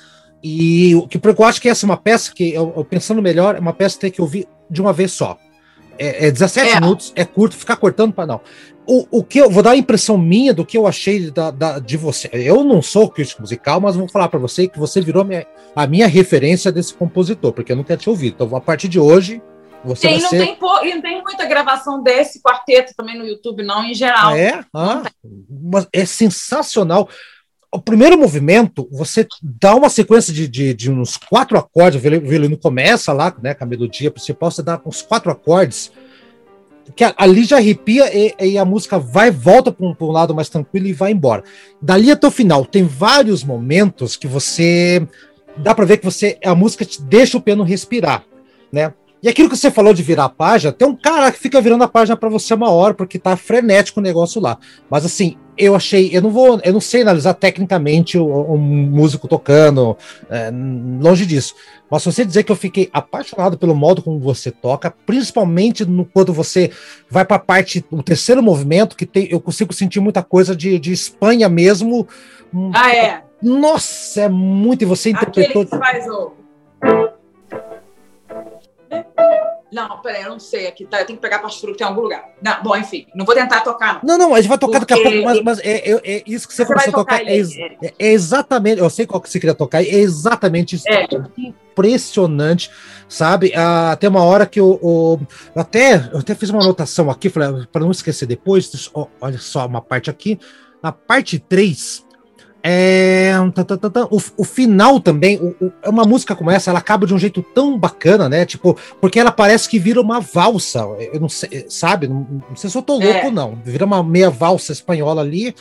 E o que eu acho que essa é uma peça que, eu, eu pensando melhor, é uma peça que tem que ouvir de uma vez só. é, é 17 é. minutos, é curto, ficar cortando para não. O, o que eu vou dar a impressão minha do que eu achei da, da de você. Eu não sou crítico musical, mas vou falar para você que você virou minha, a minha referência desse compositor, porque eu nunca tinha ouvido. Então, a partir de hoje, você tem, não, ser... tem, não tem muita gravação desse quarteto também no YouTube, não, em geral. Ah, é? Ah, mas é sensacional o primeiro movimento, você dá uma sequência de, de, de uns quatro acordes, o violino começa lá, né, com a melodia principal, você dá uns quatro acordes, que ali já arrepia e, e a música vai, volta para um, um, lado mais tranquilo e vai embora. Dali até o final, tem vários momentos que você, dá para ver que você, a música te deixa o piano respirar, né, e aquilo que você falou de virar a página, tem um cara que fica virando a página para você uma hora, porque tá frenético o negócio lá. Mas assim, eu achei, eu não vou, eu não sei analisar tecnicamente o, o músico tocando, é, longe disso. Mas se você dizer que eu fiquei apaixonado pelo modo como você toca, principalmente no, quando você vai para a parte, o terceiro movimento, que tem, eu consigo sentir muita coisa de, de Espanha mesmo. Ah, é? Nossa, é muito, e você interpretou. Aquele que faz o não, peraí, eu não sei aqui, tá? Eu tenho que pegar a partitura que tem em algum lugar. Não, bom, enfim, não vou tentar tocar, não. Não, não, a gente vai tocar Porque... daqui a pouco, mas, mas é, é, é, isso que você, você começou a tocar. tocar é, é, exatamente, eu sei qual que você queria tocar, é exatamente isso. É. Impressionante, sabe? Ah, tem uma hora que eu, até, eu até fiz uma anotação aqui, para não esquecer depois. Olha só, uma parte aqui. Na parte 3, é, o, o, final também, o, o, é uma música como essa, ela acaba de um jeito tão bacana, né? Tipo, porque ela parece que vira uma valsa. Eu não sei, sabe? Não, não sei se eu tô louco, é. não. Vira uma meia valsa espanhola ali.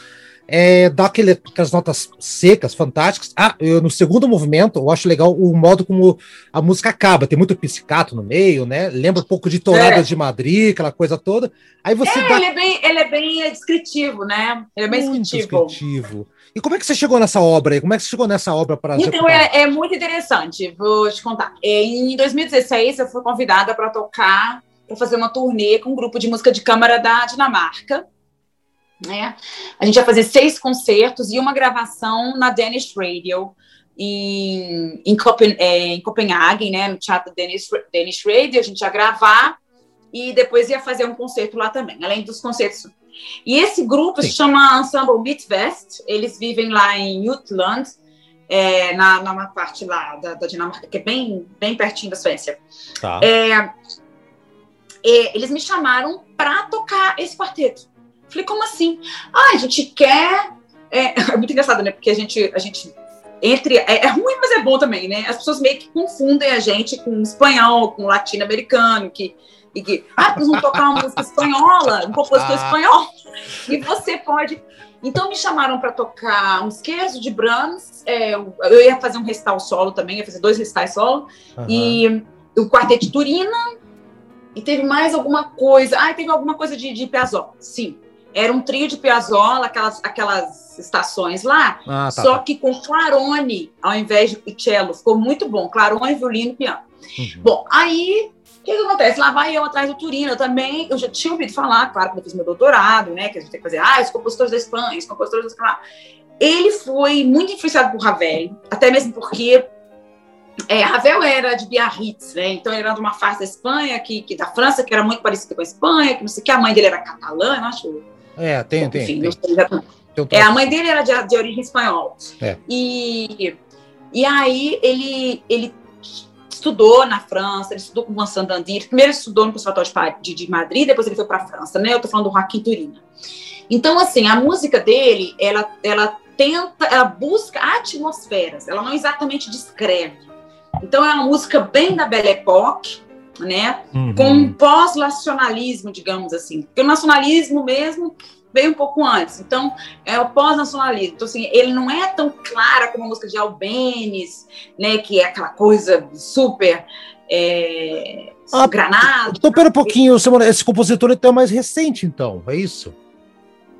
É, dá aquele, aquelas notas secas, fantásticas. Ah, eu, no segundo movimento, eu acho legal o modo como a música acaba. Tem muito pizzicato no meio, né? Lembra um pouco de Touradas é. de Madrid, aquela coisa toda. Aí você é, dá... ele, é bem, ele é bem descritivo, né? Ele é bem muito descritivo. descritivo. E como é que você chegou nessa obra aí? Como é que você chegou nessa obra para Então, é, é, muito interessante, vou te contar. Em 2016, eu fui convidada para tocar, para fazer uma turnê com um grupo de música de câmara da Dinamarca. Né? A gente ia fazer seis concertos e uma gravação na Danish Radio, em, em, Copen, é, em Copenhague, né, no Teatro Danish, Danish Radio. A gente ia gravar e depois ia fazer um concerto lá também, além dos concertos e esse grupo Sim. se chama Ensemble Midwest, eles vivem lá em Jutland, é, na, numa parte lá da, da, Dinamarca, que é bem, bem pertinho da Suécia. Tá. É, é, eles me chamaram para tocar esse quarteto. Falei, como assim? Ah, a gente quer. É, [laughs] é, muito engraçado, né? Porque a gente, a gente entre. É, é, ruim, mas é bom também, né? As pessoas meio que confundem a gente com espanhol, com latino-americano, que e que, ah, nós vamos tocar uma música espanhola, um compositor ah. espanhol, e você pode. Então me chamaram para tocar um esquerdo de Brahms, é, eu ia fazer um recital solo também, ia fazer dois recitais solo, uhum. e o Quarteto Turina, e teve mais alguma coisa, ah, teve alguma coisa de, de Piazzolla, sim. Era um trio de Piazzolla, aquelas, aquelas estações lá, ah, tá, só tá. que com clarone ao invés de cello. Ficou muito bom, clarone, violino e piano. Uhum. Bom, aí o que, que, acontece? Lá vai eu atrás do Turino. Eu também, eu já tinha ouvido falar, claro, quando eu fiz meu doutorado, né? Que a gente tem que fazer, ah, os compositores da Espanha, os compositores da Ele foi muito influenciado por Ravel, até mesmo porque é, Ravel era de Biarritz, né? Então ele era de uma face da Espanha, que, que da França, que era muito parecida com a Espanha, que não sei o que, a mãe dele era catalã, eu acho. É, tem, tem. Enfim, tem. tem. É, a mãe dele era de, de origem espanhola. É. E, e aí ele, ele estudou na França, ele estudou com o Dandy, primeiro estudou no Conservatório de, de Madrid, depois ele foi para a França, né? Eu estou falando do Joaquim Turina. Então, assim, a música dele, ela, ela tenta, ela busca atmosferas, ela não exatamente descreve. Então, é uma música bem da Belle Époque, né? Uhum. Com um pós-nacionalismo, digamos assim. Porque o nacionalismo mesmo veio um pouco antes. Então, é o pós-nacionalismo. Então, assim, ele não é tão clara como a música de Albenes, né? Que é aquela coisa super é, ah, granada. Então, pera um pouquinho, esse compositor então é mais recente, então, é isso?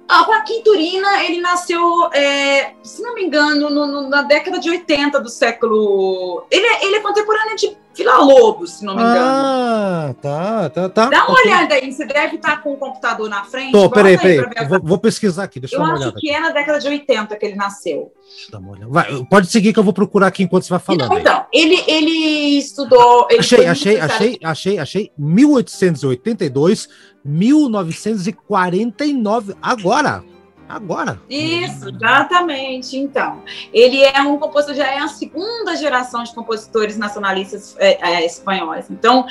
Ah, Joaquim Turina, ele nasceu, é, se não me engano, no, no, na década de 80 do século. Ele é, ele é contemporâneo de Vila Lobos, se não me engano. Ah, tá, tá, tá. Dá uma olhada aí, você deve estar com o computador na frente. Tô, peraí, aí peraí. Eu Vou, vou pesquisar aqui, deixa eu Eu dar uma acho olhada. que é na década de 80 que ele nasceu. Deixa eu dar uma olhada. Vai, pode seguir que eu vou procurar aqui enquanto você vai falando. Então, então, ele, ele estudou. Ele Achei, achei, achei, achei, achei. 1882, 1949. Agora! Agora! Isso, exatamente. Então, ele é um compositor, já é a segunda geração de compositores nacionalistas é, é, espanhóis. Então,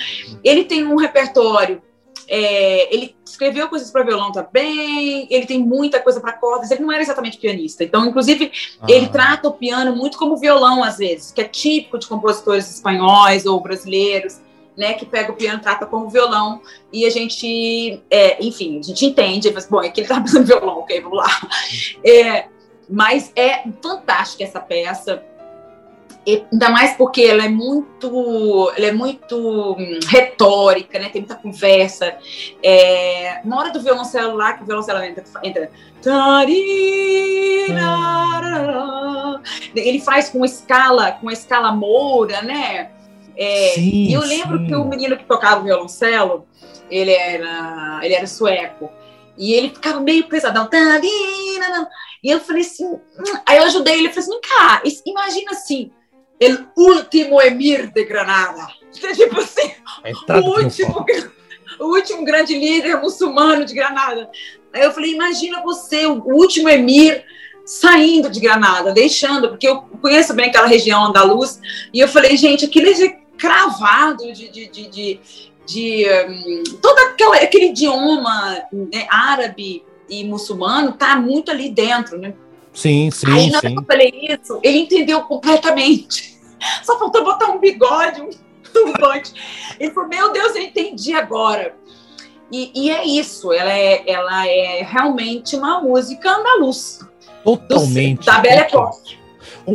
ele tem um repertório. é, ele escreveu coisas para violão também. Ele tem muita coisa para cordas. Ele não era exatamente pianista. Então, inclusive, ele Ah, trata o piano muito como violão, às vezes, que é típico de compositores espanhóis ou brasileiros, né? Que pega o piano e trata como violão, e a gente, é, enfim, a gente entende, mas, bom, é que ele tá pensando em violão, ok, vamos lá. É, mas é fantástica essa peça. E ainda mais porque ela é muito, ela é muito hum, retórica, né? Tem muita conversa. É, uma hora do violoncelo lá, que o violoncelo entra, entra Tarirarará. ele faz com escala, com escala moura, né? É, Sim, e eu lembro sim. que o menino que tocava o violoncelo, ele era, ele era sueco. E ele ficava meio pesadão. E eu falei assim, hum. aí eu ajudei ele, eu falei assim, cá, imagina assim, el último emir de Granada. [laughs] Tipo assim, entrada o último, o último grande líder muçulmano de Granada. Aí eu falei, imagina você, o último emir saindo de Granada, deixando, porque eu conheço bem aquela região andaluz, e eu falei, gente, aquilo é cravado de, de, de, de, de, hum, todo aquela, aquele idioma né, árabe e muçulmano tá muito ali dentro, né? Sim, sim, Aí na hora que eu falei isso, ele entendeu completamente. [laughs] Só faltou botar um bigode, um [laughs] turbante. Ele falou, meu Deus, eu entendi agora. E, e é isso, ela é, ela é realmente uma música andaluz. do- Totalmente. Da Belle Époque.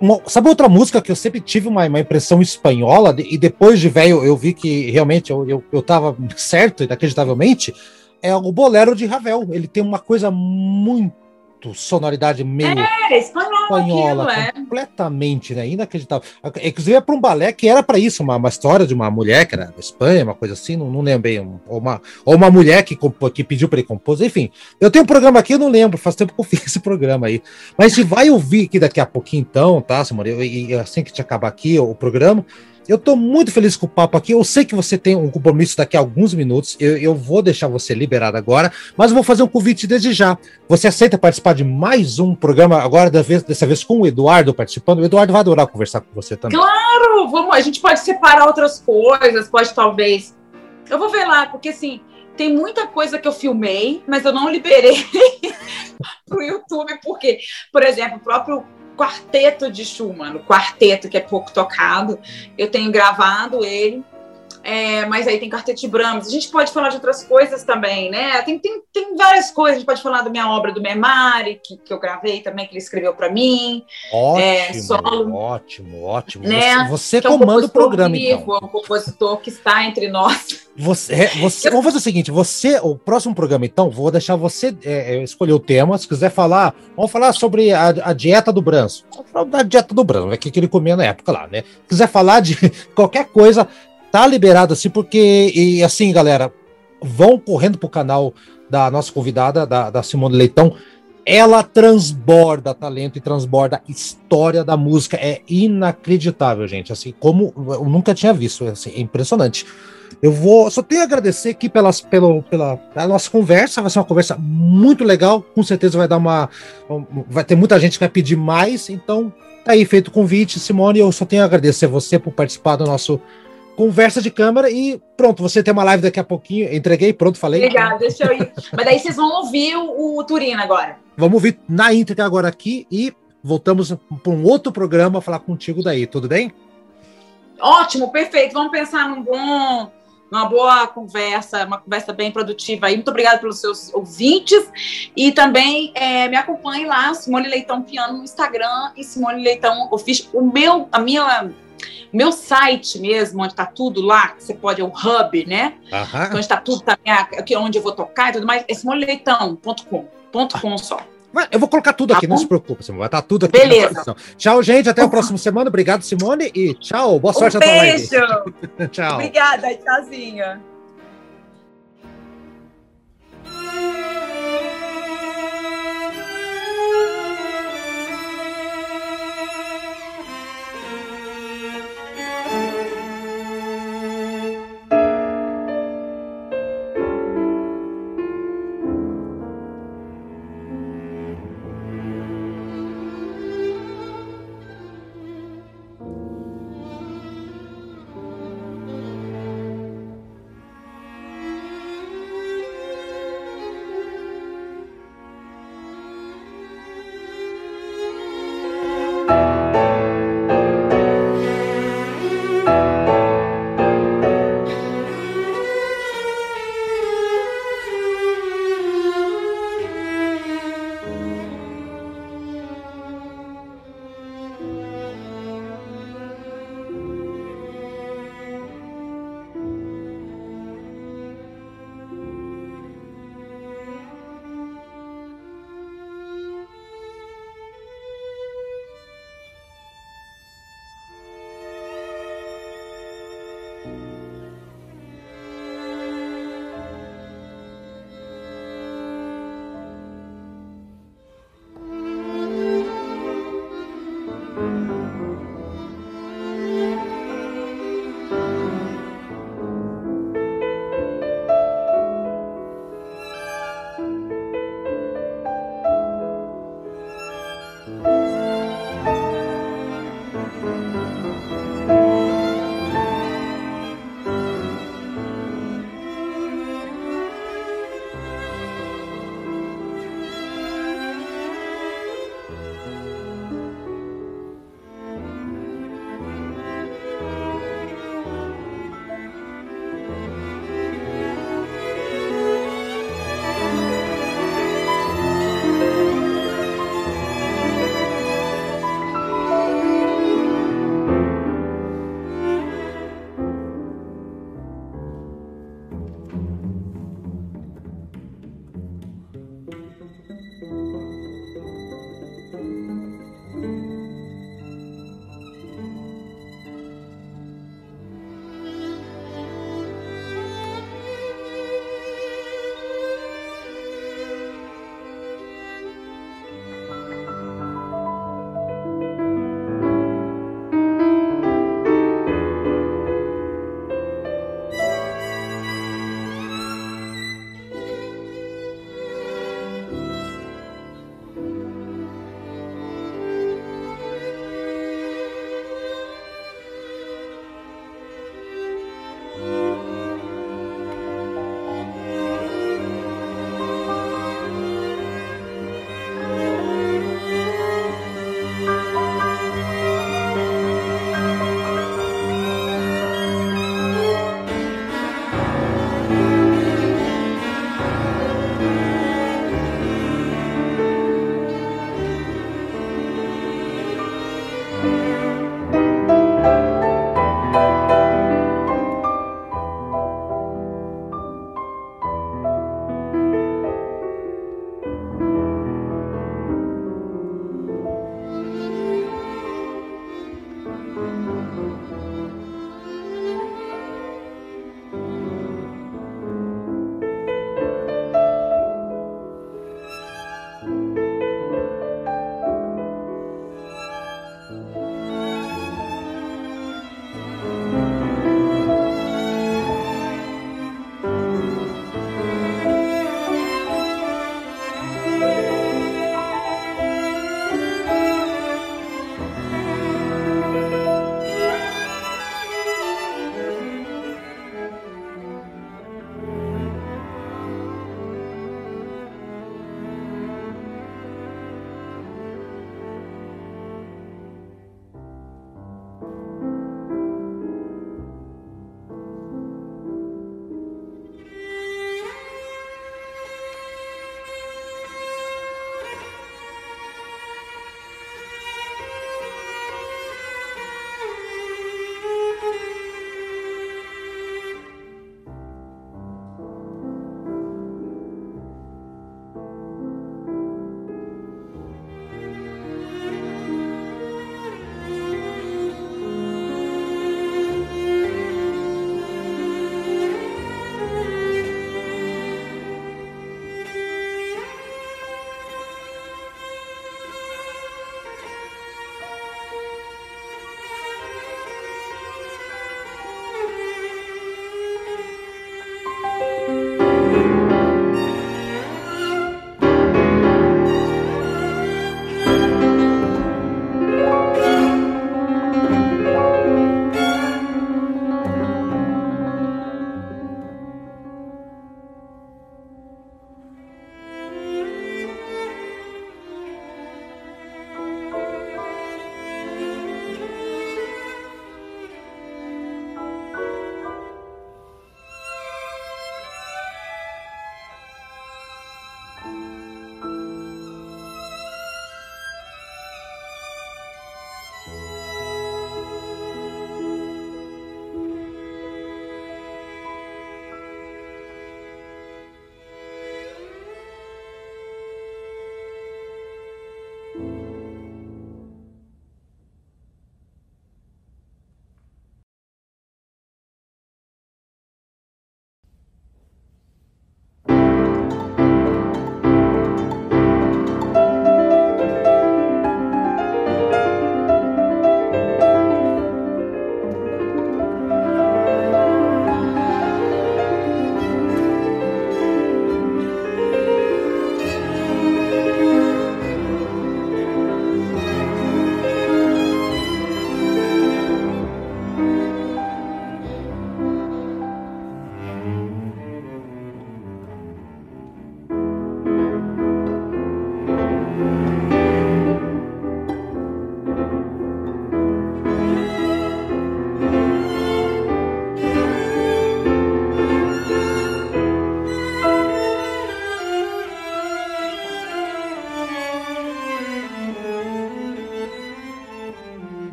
Uma- sabe outra música que eu sempre tive uma, uma impressão espanhola, e depois de velho eu vi que realmente eu, eu, eu tava certo, inacreditavelmente, é o Bolero de Ravel. Ele tem uma coisa muito sonoridade meio É, espanhol espanhola, aquilo, é. completamente, né? Inacreditável. Inclusive é para um balé que era para isso, uma, uma história de uma mulher que era da Espanha, uma coisa assim, não, não lembro bem, ou uma, ou uma mulher que, que pediu para ele compor, enfim. Eu tenho um programa aqui, eu não lembro, faz tempo que eu [laughs] fiz esse programa aí. Mas se vai ouvir aqui daqui a pouquinho então, tá, Simone? E, e assim que te acabar aqui o programa, eu tô muito feliz com o papo aqui. Eu sei que você tem um compromisso daqui a alguns minutos. Eu, eu vou deixar você liberado agora, mas vou fazer um convite desde já. Você aceita participar de mais um programa agora, vez, dessa vez com o Eduardo participando? O Eduardo vai adorar conversar com você também. Claro, vamos, a gente pode separar outras coisas, pode talvez. Eu vou ver lá, porque assim, tem muita coisa que eu filmei, mas eu não liberei [laughs] pro YouTube, porque, por exemplo, o próprio quarteto de Schumann, o quarteto que é pouco tocado, eu tenho gravado ele. É, mas aí tem quarteto de Brahms. A gente pode falar de outras coisas também, né? Tem, tem, tem várias coisas. A gente pode falar da minha obra do Memari, que, que eu gravei também, que ele escreveu para mim. Ótimo, solo. ótimo, ótimo. Né? Você, você é um comanda o programa, vivo, então. É um compositor que está entre nós. Você, é, você- vamos fazer o seguinte: você, o próximo programa, então, vou deixar você é, é, escolher o tema. Se quiser falar, vamos falar sobre a, a dieta do Branson. Vamos falar da dieta do Branson, é o que que ele comia na época lá, né? Se quiser falar de [laughs] qualquer coisa, tá liberado assim, porque, e assim, galera, vão correndo pro canal da nossa convidada, da, da Simone Leitão. Ela transborda talento e transborda história da música. É inacreditável, gente. Assim, como eu nunca tinha visto. Assim, é impressionante. Eu vou. Só tenho a agradecer aqui pelas, pelo, pela, pela nossa conversa. Vai ser uma conversa muito legal. Com certeza vai dar uma. um- Vai ter muita gente que vai pedir mais. Então, tá aí feito o convite, Simone. Eu só tenho a agradecer você por participar do nosso conversa de câmera. E pronto, você tem uma live daqui a pouquinho. Entreguei, pronto, falei. Obrigada, deixa eu ir. Mas daí vocês vão ouvir o, o Turino agora. Vamos ouvir na íntegra agora aqui e voltamos para um outro programa falar contigo daí, tudo bem? Ótimo, perfeito. Vamos pensar num bom, numa boa conversa, uma conversa bem produtiva aí. Muito obrigada pelos seus ouvintes. E também é, me acompanhe lá, Simone Leitão Piano no Instagram e Simone Leitão Official. O meu, a minha, meu site mesmo, onde está tudo lá, que você pode, é o hub, né? Aham. onde está tudo, tá minha, aqui onde eu vou tocar e tudo mais, é simoneleição.com. Ponto com só. Eu vou colocar tudo aqui, tá não se preocupe, Simone. Vai estar tudo aqui. Beleza. Tchau, gente. Até a próxima semana. Obrigado, Simone. E tchau. Boa sorte um a tua live. Beijo. [laughs] tchau. Obrigada. Tchauzinho.